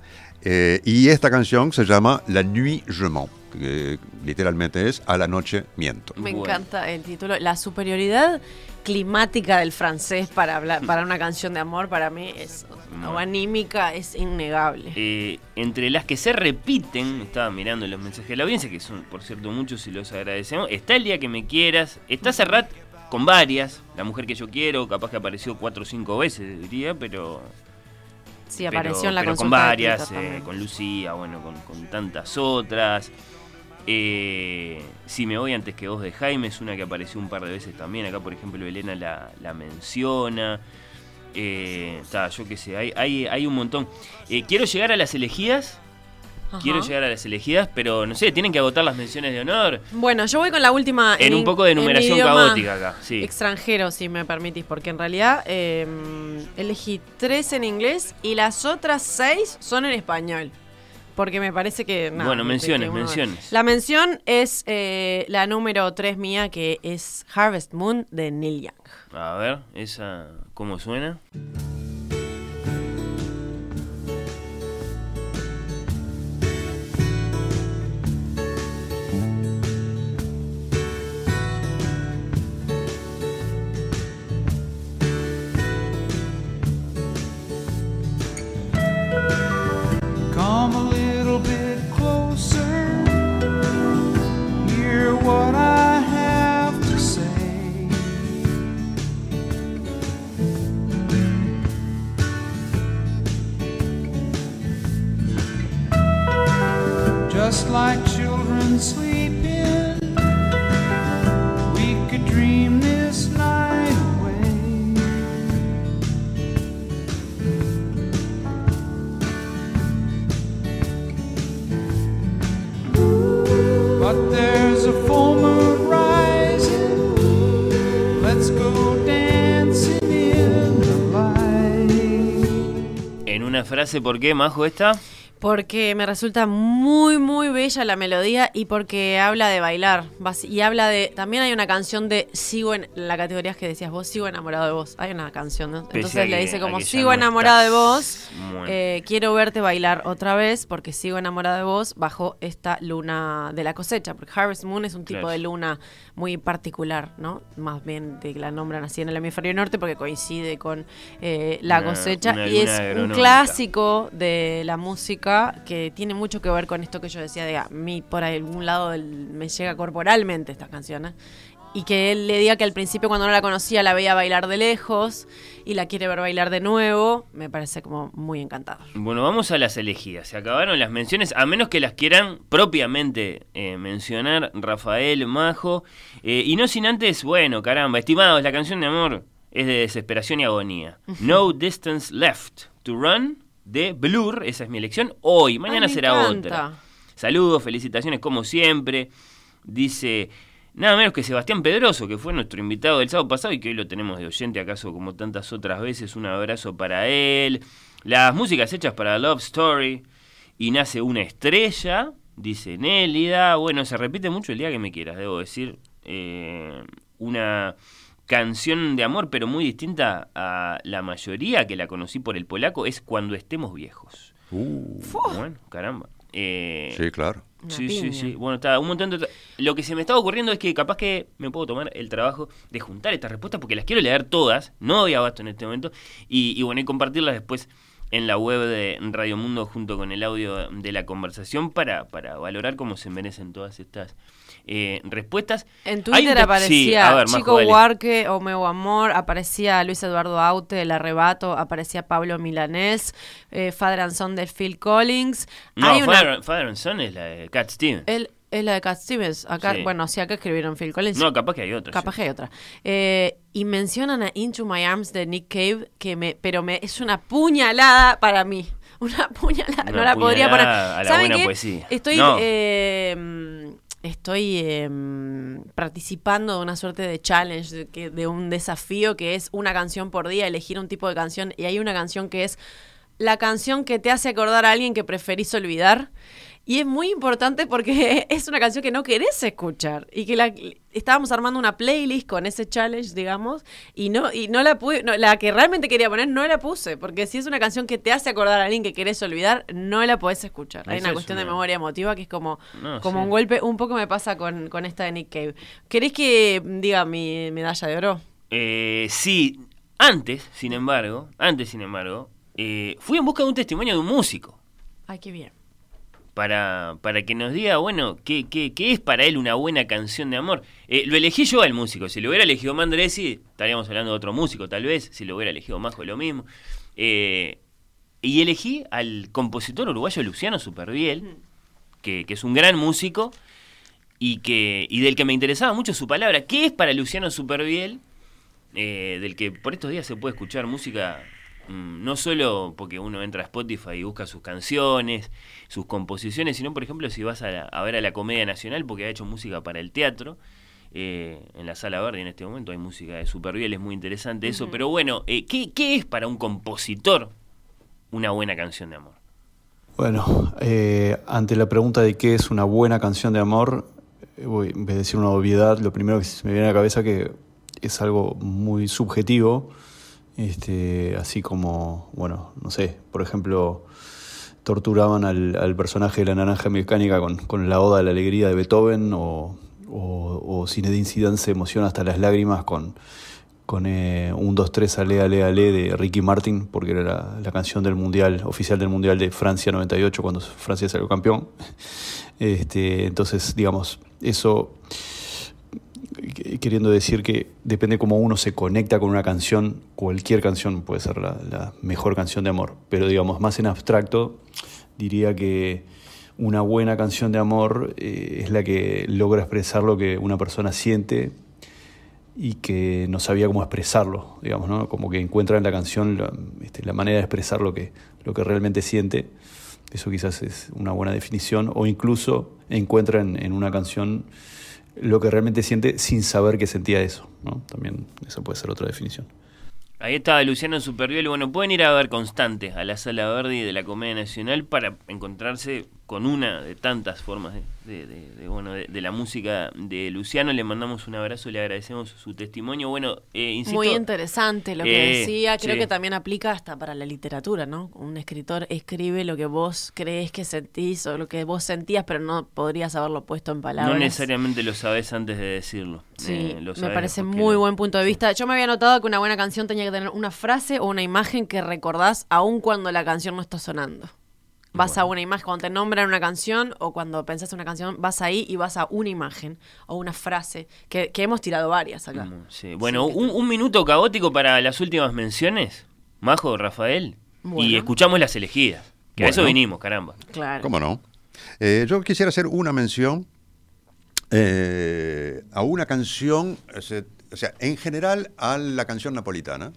eh, y esta canción se llama La Nuit Je mens, que literalmente es A la noche miento.
Me
Bueno.
encanta el título. La superioridad climática del francés para hablar, para una canción de amor, para mí es o anímica, es innegable.
Eh, entre las que se repiten, estaba mirando los mensajes de la audiencia, que son, por cierto, muchos y los agradecemos. Está el día que me quieras, está Serrat con varias, la mujer que yo quiero, capaz que apareció cuatro o cinco veces, diría, pero.
Sí,
pero-
apareció en la
pero con varias, eh, con Lucía, bueno, con, con tantas otras. Eh, si me voy antes que vos de Jaime, es una que apareció un par de veces también. Acá, por ejemplo, Elena la, la menciona. Eh, ta, yo qué sé, hay, hay, hay un montón. Eh, quiero llegar a las elegidas.
Ajá.
Quiero llegar a las elegidas, pero no sé, tienen que agotar las menciones de honor.
Bueno, yo voy con la última.
En un poco de numeración caótica acá, sí.
Extranjero, si me permitís, porque en realidad eh, elegí tres en inglés y las otras seis son en español. Porque me parece que. nada,
Bueno, menciones,
que
menciones.
La mención es eh, la número tres mía, que es Harvest Moon de Neil Young.
A ver, esa, ¿cómo suena? Frase, ¿por qué, Majo, esta?
Porque me resulta muy, muy bella la melodía y porque habla de bailar. Y habla de. También hay una canción de Sigo en la categoría que decías vos, Sigo enamorado de vos. Hay una canción, ¿no? Entonces le dice como Sigo
no
enamorada de vos. Eh, quiero verte bailar otra vez porque sigo enamorada de vos bajo esta luna de la cosecha. Porque Harvest Moon es un tipo
Claro.
de luna muy particular, ¿no? Más bien de que la nombran así en el hemisferio norte porque coincide con eh, la
Una-
cosecha.
una
y es un clásico de la música que tiene mucho que ver con esto que yo decía de a mí por algún lado me llega corporalmente estas canciones. Y que él le diga que al principio cuando no la conocía la veía bailar de lejos y la quiere ver bailar de nuevo, me parece como muy encantador.
Bueno, vamos a las elegidas. Se acabaron las menciones, a menos que las quieran propiamente eh, mencionar Rafael, Majo. eh, y no sin antes, bueno, caramba, estimados, la canción de amor es de desesperación y agonía. No Distance Left to Run de Blur, esa es mi elección. Hoy, mañana será
encanta.
otra. Saludos, felicitaciones como siempre. Dice nada menos que Sebastián Pedroso, que fue nuestro invitado del sábado pasado y que hoy lo tenemos de oyente, acaso como tantas otras veces. Un abrazo para él. Las músicas hechas para Love Story. Y nace una estrella, dice Nélida. Bueno, se repite mucho el día que me quieras, debo decir. Eh, una canción de amor, pero muy distinta a la mayoría que la conocí por el polaco, es Cuando estemos viejos.
Uh,
Bueno, caramba. Eh,
sí, claro.
Una
Sí, sí,
piña.
sí. Bueno, está un montón de... Lo que se me estaba ocurriendo es que capaz que me puedo tomar el trabajo de juntar estas respuestas porque las quiero leer todas, no doy abasto en este momento, y, y bueno, y compartirlas después en la web de Radio Mundo junto con el audio de la conversación para, para valorar cómo se merecen todas estas eh, respuestas.
En Twitter
un sí,
aparecía
a ver,
Chico. Huarque o Meu Amor, aparecía Luis Eduardo Aute, El Arrebato, aparecía Pablo Milanés, eh, Father and Son de Phil Collins.
No,
Hay una-
Father, Father and Son es la de Cat Stevens.
el- Es la de Cat Stevens. Acá,
Sí.
bueno, sí, acá escribieron Phil Collins.
No, capaz que hay otra.
Capaz
sí.
que hay otra. Eh, y mencionan a Into My Arms de Nick Cave, que me, pero me es una puñalada para mí. Una puñalada.
Una
no la podría poner.
a la
¿Saben
buena
qué?
poesía.
Estoy,
No.
eh, estoy mm, participando de una suerte de challenge, de, que- de un desafío que es una canción por día, elegir un tipo de canción. Y hay una canción que es la canción que te hace acordar a alguien que preferís olvidar. Y es muy importante porque es una canción que no querés escuchar. Y que la, estábamos armando una playlist con ese challenge, digamos, y no, y no la pude, no, la que realmente quería poner no la puse. Porque si es una canción que te hace acordar a alguien que querés olvidar, no la podés escuchar. Hay una
es
cuestión de memoria emotiva que es como,
No,
como
sí.
un golpe. Un poco me pasa con, con esta de Nick Cave. ¿Querés que diga mi medalla de oro?
Eh, sí, antes, sin embargo, antes, sin embargo, eh, fui en busca de un testimonio de un músico.
Ay, qué bien.
Para, para que nos diga, bueno, ¿qué, qué, qué es para él una buena canción de amor? Eh, lo elegí yo al músico. Si lo hubiera elegido Mandresi, estaríamos hablando de otro músico, tal vez. Si lo hubiera elegido Majo, lo mismo. Eh, y elegí al compositor uruguayo Luciano Superviel, que, que es un gran músico y, que, y del que me interesaba mucho su palabra. ¿Qué es para Luciano Superviel? Eh, del que por estos días se puede escuchar música mm, no solo porque uno entra a Spotify y busca sus canciones, sus composiciones, sino por ejemplo si vas a, la- a ver a la Comedia Nacional porque ha hecho música para el teatro. eh, en la sala verde en este momento hay música de Superviel, es muy interesante eso. Pero bueno, eh, ¿qué, ¿qué es para un compositor una buena canción de amor?
Bueno, eh, ante la pregunta de qué es una buena canción de amor, eh, voy, en vez de decir una obviedad, lo primero que se me viene a la cabeza que es algo muy subjetivo, este, así como, bueno, no sé, por ejemplo, torturaban al, al personaje de la naranja mecánica con, con la Oda de la Alegría de Beethoven, o, o, o Zinedine Zidane se emociona hasta las lágrimas con, con eh, un 2-3 Ale Ale Ale de Ricky Martin, porque era la, la canción del mundial, oficial del mundial de Francia 98, cuando Francia salió campeón. Este, entonces, digamos, eso queriendo decir que depende cómo uno se conecta con una canción, cualquier canción puede ser la, mejor canción de amor, pero digamos, más en abstracto, diría que una buena canción de amor eh, es la que logra expresar lo que una persona siente y que no sabía cómo expresarlo, digamos, ¿no? Como que encuentra en la canción la, este, manera de expresar lo que, lo que realmente siente. Eso quizás es una buena definición. O incluso encuentra en, en una canción lo que realmente siente sin saber que sentía eso, ¿no? También esa puede ser otra definición.
Ahí estaba Luciano Superviel. Bueno, pueden ir a ver Constante a la Sala Verde de la Comedia Nacional para encontrarse con una de tantas formas de, de- de- de, bueno, de, la música de Luciano. Le mandamos un abrazo, le agradecemos su testimonio. Bueno, eh, insisto,
Muy interesante lo que
Eh,
decía. Creo
sí.
que también aplica hasta para la literatura, ¿no? Un escritor escribe lo que vos crees que sentís o lo que vos sentías, pero no podrías haberlo puesto en palabras.
no necesariamente lo sabes antes de decirlo.
Sí,
Eh, lo
me
sabés
parece muy buen punto de vista. Yo me había notado que una buena canción tenía que tener una frase o una imagen que recordás aun cuando la canción no está sonando. Vas a una imagen, cuando te nombran una canción o cuando pensás en una canción, vas ahí y vas a una imagen o una frase, que, que hemos tirado varias acá.
Mm, sí. Bueno, un, un minuto caótico para las últimas menciones. Majo, Rafael. Y escuchamos las elegidas. Que a eso vinimos, caramba.
Claro.
¿Cómo no? Eh, yo quisiera hacer una mención eh, a una canción, o sea, o sea, en general a la canción napolitana,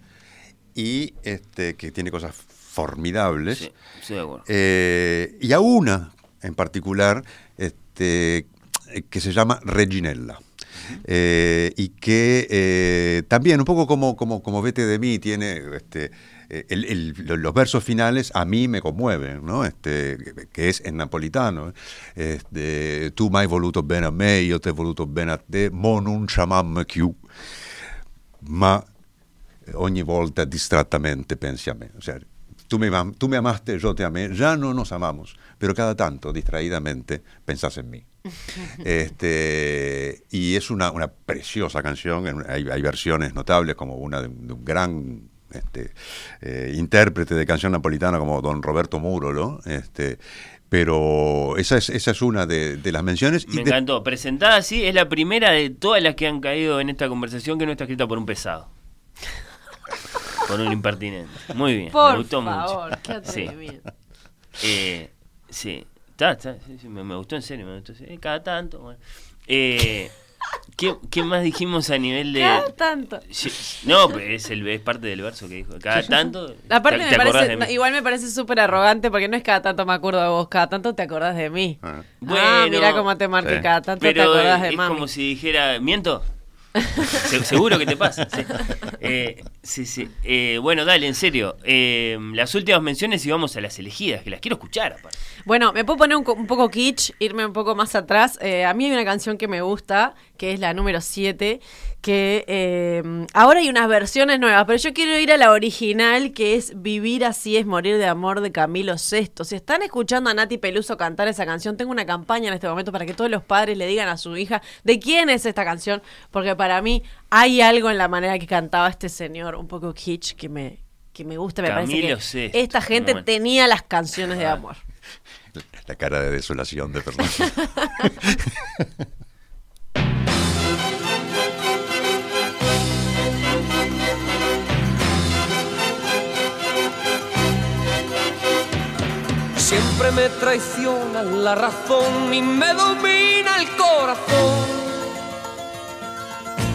y este, que tiene cosas formidables,
Sí, de acuerdo.
eh, y a una en particular este, que se llama Reginella. Eh, y que eh, también, un poco como, como, como Vete de mí, tiene este, el- el- lo- los versos finales a mí me conmueven, ¿no? Este, que es en napolitano. Este, tu mai voluto bene a me, io te he voluto bene a te, mo non chiamam più, ma ogni volta distrattamente pensi a me. O sea, tú me, am- tú me amaste, yo te amé, ya no nos amamos, pero cada tanto, distraídamente, pensás en mí. Este, y es una, una preciosa canción, hay, hay versiones notables, como una de, un de un gran este, eh, intérprete de canción napolitana como don Roberto Murolo, este, pero esa es, esa es una de, de las menciones.
Me encantó. Presentada así, es la primera de todas las que han caído en esta conversación que no está escrita por un pesado. Por un impertinente. Muy bien.
Por
me gustó
favor,
mucho.
qué
Sí. Eh, sí. Está, está, sí, sí, me, me gustó en serio, me gustó. sí, cada tanto, bueno. Eh, ¿qué, qué más dijimos a nivel de...?
Cada tanto.
No, pero es, el, es parte del verso que dijo. Cada tanto...
Aparte
te-
me
te
parece,
mí.
no, igual me parece súper arrogante porque no es cada tanto me acuerdo de vos, cada tanto te acordás de mí.
Ah.
ah, mira cómo te marqué,
Sí.
cada tanto te acordás
eh,
de
es
mami.
como si dijera, ¿miento? Se- seguro que te pasa. Sí, Eh, sí. sí. Eh, bueno, dale, en serio. Eh, las últimas menciones y vamos a las elegidas, que las quiero escuchar.
Bueno, me puedo poner un poco kitsch, irme un poco más atrás. Eh, a mí hay una canción que me gusta, que es la número 7, que eh, ahora hay unas versiones nuevas, pero yo quiero ir a la original, que es Vivir así es morir de amor de Camilo VI. Si están escuchando a Nati Peluso cantar esa canción, tengo una campaña en este momento para que todos los padres le digan a su hija de quién es esta canción, porque para mí hay algo en la manera que cantaba este señor, un poco kitsch, que me, que me gusta. Me
Camilo
parece que esta gente
bueno.
tenía las canciones de
Ah.
amor.
La cara de desolación de Fernando.
Siempre me traiciona la razón y me domina el corazón.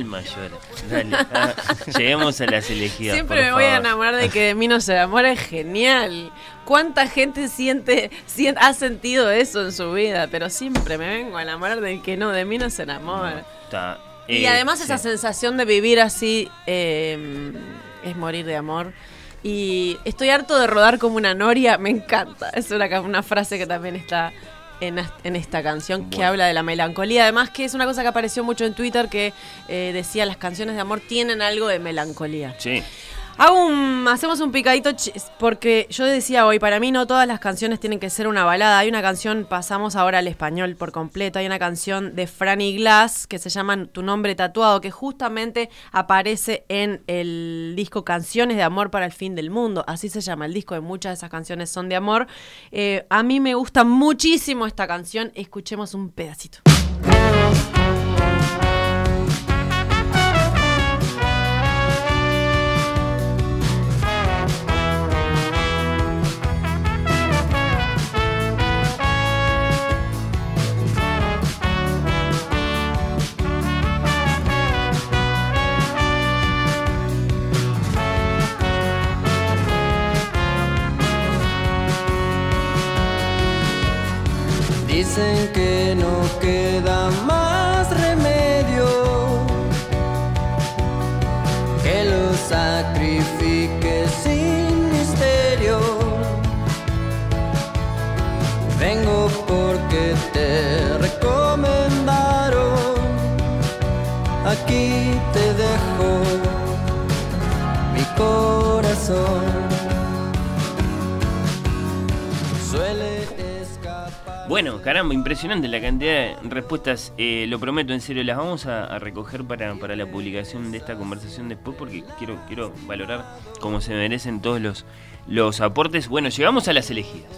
Alma llora. Dale. ah, lleguemos a las elegidas.
Siempre
por
me voy a enamorar de que de mí no se enamora, es genial. ¿Cuánta gente siente, sien- ha sentido eso en su vida? Pero siempre me vengo a enamorar del que no, de mí no se enamora.
Está,
y
eh,
además
sí.
esa sensación de vivir así eh, es morir de amor. Y estoy harto de rodar como una noria, me encanta. Es una frase que también está en, esta canción que habla de la melancolía. Además que es una cosa que apareció mucho en Twitter que eh, decía las canciones de amor tienen algo de melancolía.
Sí.
Hago hacemos un picadito porque yo decía hoy, para mí no todas las canciones tienen que ser una balada. Hay una canción, pasamos ahora al español por completo, hay una canción de Franny Glass que se llama Tu nombre tatuado, que justamente aparece en el disco Canciones de Amor para el Fin del Mundo. Así se llama el disco, y muchas de esas canciones son de amor. Eh, a mí me gusta muchísimo esta canción, escuchemos un pedacito.
Que no
Bueno, caramba, impresionante la cantidad de respuestas. Eh, lo prometo, en serio, las vamos a, a recoger para, para la publicación de esta conversación después porque quiero, quiero valorar como se merecen todos los, los aportes. Bueno, llegamos a las elegidas.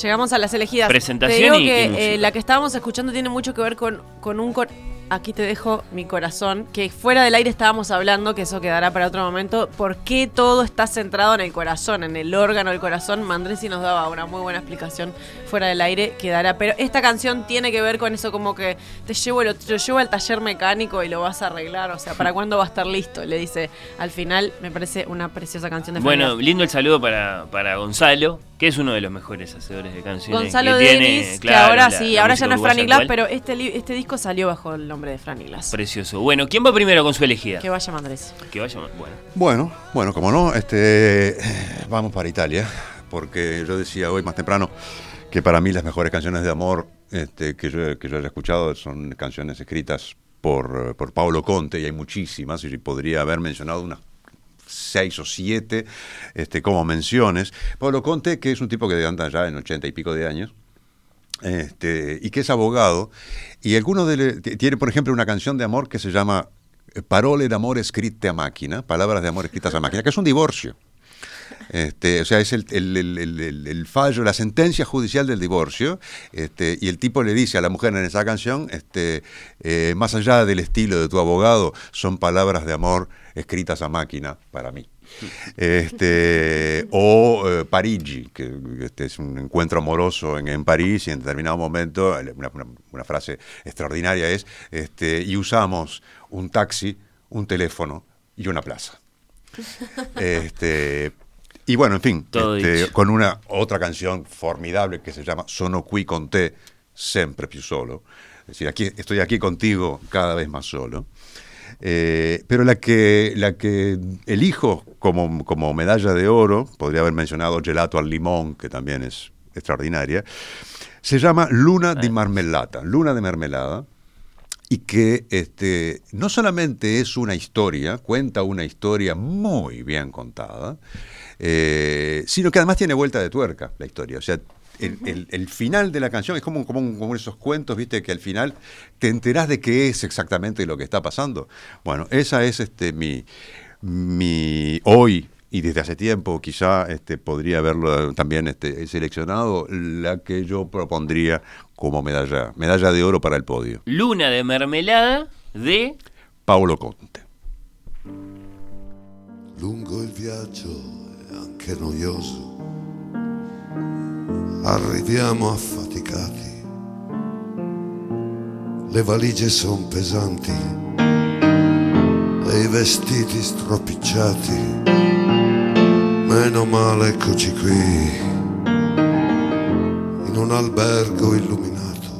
Llegamos a las elegidas.
Presentación
te digo
y-
que
y
eh, la que estábamos escuchando tiene mucho que ver con, con un... cor- Aquí te dejo mi corazón, que fuera del aire estábamos hablando, que eso quedará para otro momento, por qué todo está centrado en el corazón, en el órgano del corazón. Mandresi nos daba una muy buena explicación fuera del aire, quedará. Pero esta canción tiene que ver con eso como que te llevo, lo, te llevo al taller mecánico y lo vas a arreglar, o sea, ¿para cuándo va a estar listo? Le dice, al final me parece una preciosa canción de
Bueno, lindo el saludo para, para Gonzalo, que es uno de los mejores hacedores de canciones.
Gonzalo
que tiene,
Denis, que
claro,
ahora
la-
sí,
la
ahora ya no es Franny Glass, pero este, este disco salió bajo el nombre de Franny Glass.
Precioso. Bueno, ¿quién va primero con su elegida?
Que vaya Mandrés.
Que vaya, bueno.
Bueno, bueno, como no, este, vamos para Italia, porque yo decía hoy más temprano que para mí las mejores canciones de amor este, que, yo, que yo haya escuchado son canciones escritas por, por Paolo Conte, y hay muchísimas, y podría haber mencionado unas seis o siete este, como menciones. Paolo Conte, que es un tipo que anda ya en ochenta y pico de años, este, y que es abogado. Y alguno tiene, por ejemplo, una canción de amor que se llama eh, Parole d'amore scritte a máquina, palabras de amor escritas a máquina, que es un divorcio. Este, o sea, es el, fallo, la sentencia judicial del divorcio. Este, y el tipo le dice a la mujer en esa canción, eh, más allá del estilo de tu abogado, son palabras de amor escritas a máquina para mí. Este, o eh, Parigi, que este, es un encuentro amoroso en, en París y en determinado momento, una, una- una frase extraordinaria es, este, y usamos un taxi, un teléfono y una plaza. Este, y bueno, en fin, este, con una otra canción formidable que se llama Sono qui con te, sempre più solo. Es decir, aquí, estoy aquí contigo cada vez más solo. Eh, pero la que, la que elijo como, como medalla de oro, podría haber mencionado Gelato al limón, que también es extraordinaria, se llama Luna di Marmellata, Luna de Mermelada, y que este, no solamente es una historia, cuenta una historia muy bien contada, eh, sino que además tiene vuelta de tuerca la historia. O sea, el, el- el final de la canción es como, como, un- como esos cuentos, viste, que al final te enterás de qué es exactamente lo que está pasando. Bueno, esa es este, mi, mi hoy y desde hace tiempo quizá este, podría haberlo también este, seleccionado la que yo propondría como medalla, medalla de oro para el podio.
Luna de mermelada de
Paolo Conte.
Lungo il viaggio è anche noioso. Arriviamo affaticati. Le valigie sono pesanti e i vestiti stropicciati. Meno male eccoci qui, in un albergo illuminato.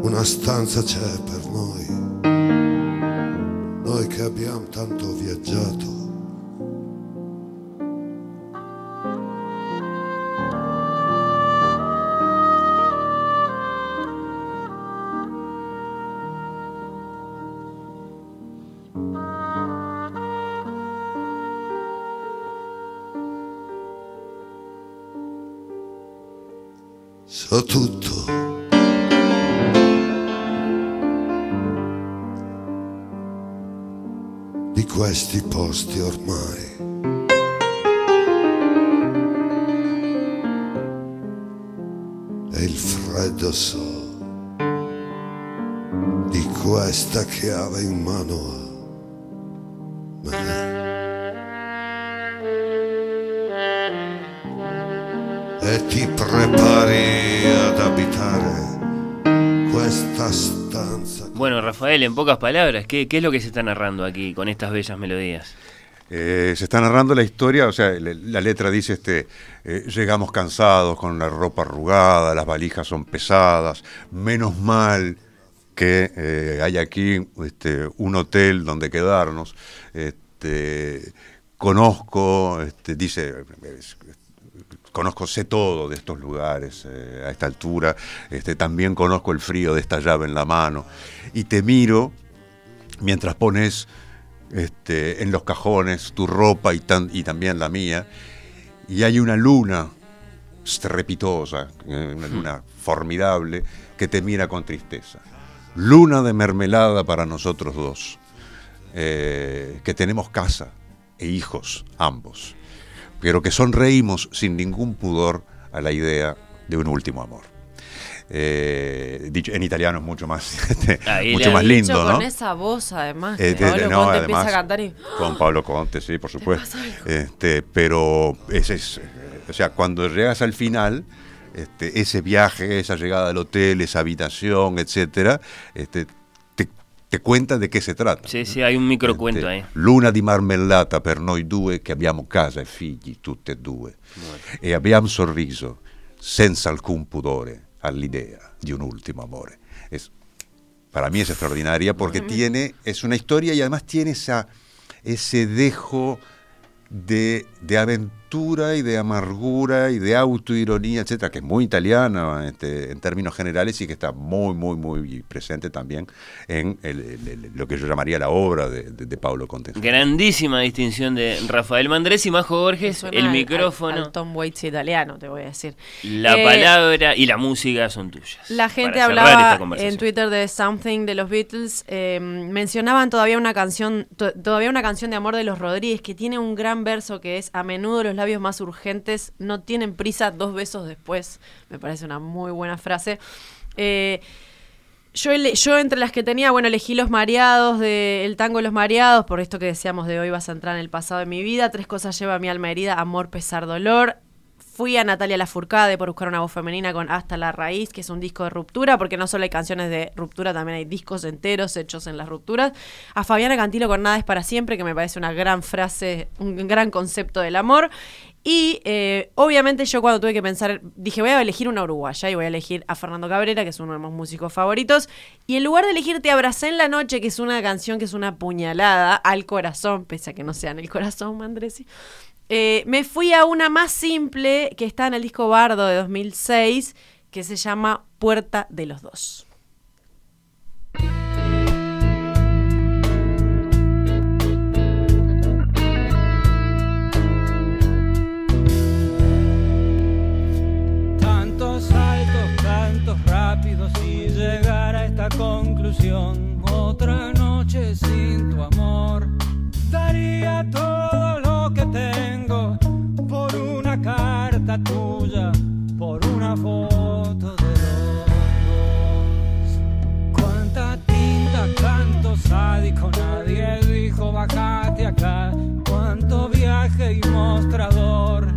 Una stanza c'è per noi, noi che abbiamo tanto viaggiato. So tutto. Di questi posti ormai. E il freddo so di questa chiave in mano E ti prepari ad abitare questa stanza.
Bueno, Rafael, en pocas palabras, ¿qué, qué es lo que se está narrando aquí con estas bellas melodías?
Eh, se está narrando la historia, o sea, le- la letra dice, este, eh, llegamos cansados con la ropa arrugada, las valijas son pesadas, menos mal que eh, hay aquí este, un hotel donde quedarnos. Este, conozco, este, dice, es- conozco, sé todo de estos lugares eh, a esta altura, este, también conozco el frío de esta llave en la mano, y te miro mientras pones este, en los cajones tu ropa y, tan- y también la mía, y hay una luna estrepitosa, eh, una luna formidable, que te mira con tristeza. Luna de mermelada para nosotros dos, eh, que tenemos casa e hijos ambos, pero que sonreímos sin ningún pudor a la idea de un último amor. Eh, dicho en italiano es mucho más, este, mucho más lindo, ¿no?
con esa voz, además.
Eh,
que
de-
Pablo
de- no,
Conte empieza a
además,
cantar y...
Con Pablo Conte, sí, por supuesto. Este, pero ese es, o sea, cuando llegas al final, este, ese viaje, esa llegada al hotel, esa habitación, etcétera, este, te, cuenta de qué se trata.
Sí, sí, hay un microcuento ahí.
Luna di marmellata per noi due che abbiamo casa e figli, tutte e due. E abbiamo sorriso senza alcun pudore all'idea di un ultimo amore. Es, para mí es extraordinaria porque tiene, es una historia y además tiene esa, ese dejo de, de aventura dulzura y de amargura y de autoironía, etcétera, que es muy italiana este, en términos generales y que está muy, muy, muy presente también en el- el- el- lo que yo llamaría la obra de, de, de Pablo Conte.
Grandísima distinción de Rafael Mandrés y Majo Borges, el
al-
micrófono,
al- al Tom Waits italiano, te voy a decir.
la
Eh,
palabra y la música son tuyas.
La gente hablaba en Twitter de Something de los Beatles, eh, mencionaban todavía una canción, to- todavía una canción de amor de los Rodríguez que tiene un gran verso que es a menudo los labios más urgentes no tienen prisa dos besos después. Me parece una muy buena frase. Eh, yo, entre las que tenía, bueno, elegí Los Mareados, de El Tango Los Mareados, por esto que decíamos de hoy vas a entrar en el pasado de mi vida. Tres cosas lleva mi alma herida, amor, pesar, dolor. Fui a Natalia Lafourcade por buscar una voz femenina con Hasta la Raíz, que es un disco de ruptura, porque no solo hay canciones de ruptura, también hay discos enteros hechos en las rupturas. A Fabiana Cantilo con Nada es para siempre, que me parece una gran frase, un gran concepto del amor. Y eh, obviamente yo cuando tuve que pensar, dije voy a elegir una uruguaya y voy a elegir a Fernando Cabrera, que es uno de mis músicos favoritos. Y en lugar de elegir Te abracé en la noche, que es una canción que es una puñalada al corazón, pese a que no sea en el corazón, Mandresi. Eh, me fui a una más simple que está en el disco Bardo de 2006, que se llama Puerta de los Dos.
Tantos saltos, tantos rápidos y llegar a esta conclusión. Otra noche sin tu amor. Daría todo tuya, por una foto de los dos. Cuánta tinta, canto sádico, nadie dijo bajate acá. Cuánto viaje y mostrador.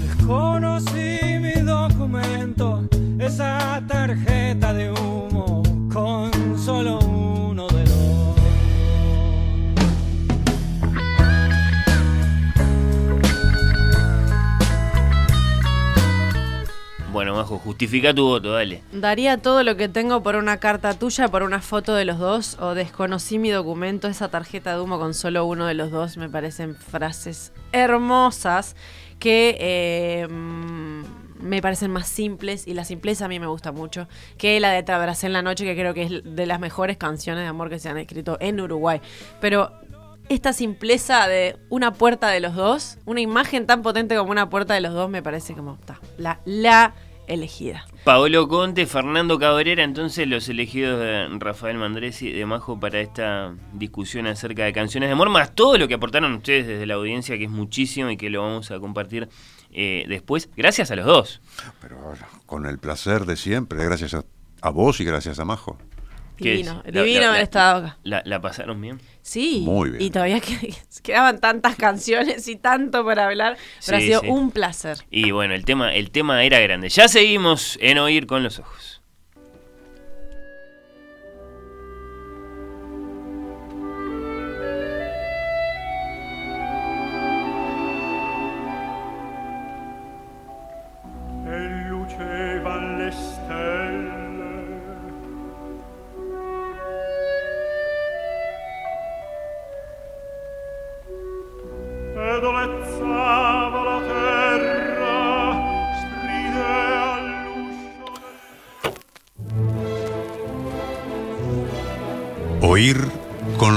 Desconocí mi documento, esa tarjeta de humo
Justifica tu voto, dale.
Daría todo lo que tengo por una carta tuya, por una foto de los dos, o desconocí mi documento, esa tarjeta de humo con solo uno de los dos. Me parecen frases hermosas que eh, mm, me parecen más simples, y la simpleza a mí me gusta mucho, que la de Te en la noche, que creo que es de las mejores canciones de amor que se han escrito en Uruguay. Pero esta simpleza de una puerta de los dos, una imagen tan potente como una puerta de los dos, me parece como está, la, la elegida.
Paolo Conte, Fernando Cabrera, entonces los elegidos de Rafael Mandresi de Majo para esta discusión acerca de canciones de amor, más todo lo que aportaron ustedes desde la audiencia, que es muchísimo y que lo vamos a compartir eh, después. Gracias a los dos.
Pero con el placer de siempre, gracias a, a vos y gracias a Majo.
¿Qué
Divino,
es?
Divino
la-
haber estado acá.
La, la pasaron bien?
Sí.
Muy bien.
Y todavía que- quedaban tantas canciones y tanto para hablar, pero
Sí,
ha sido
sí.
un placer.
Y bueno, el tema, el tema era grande. Ya seguimos en Oír con los Ojos.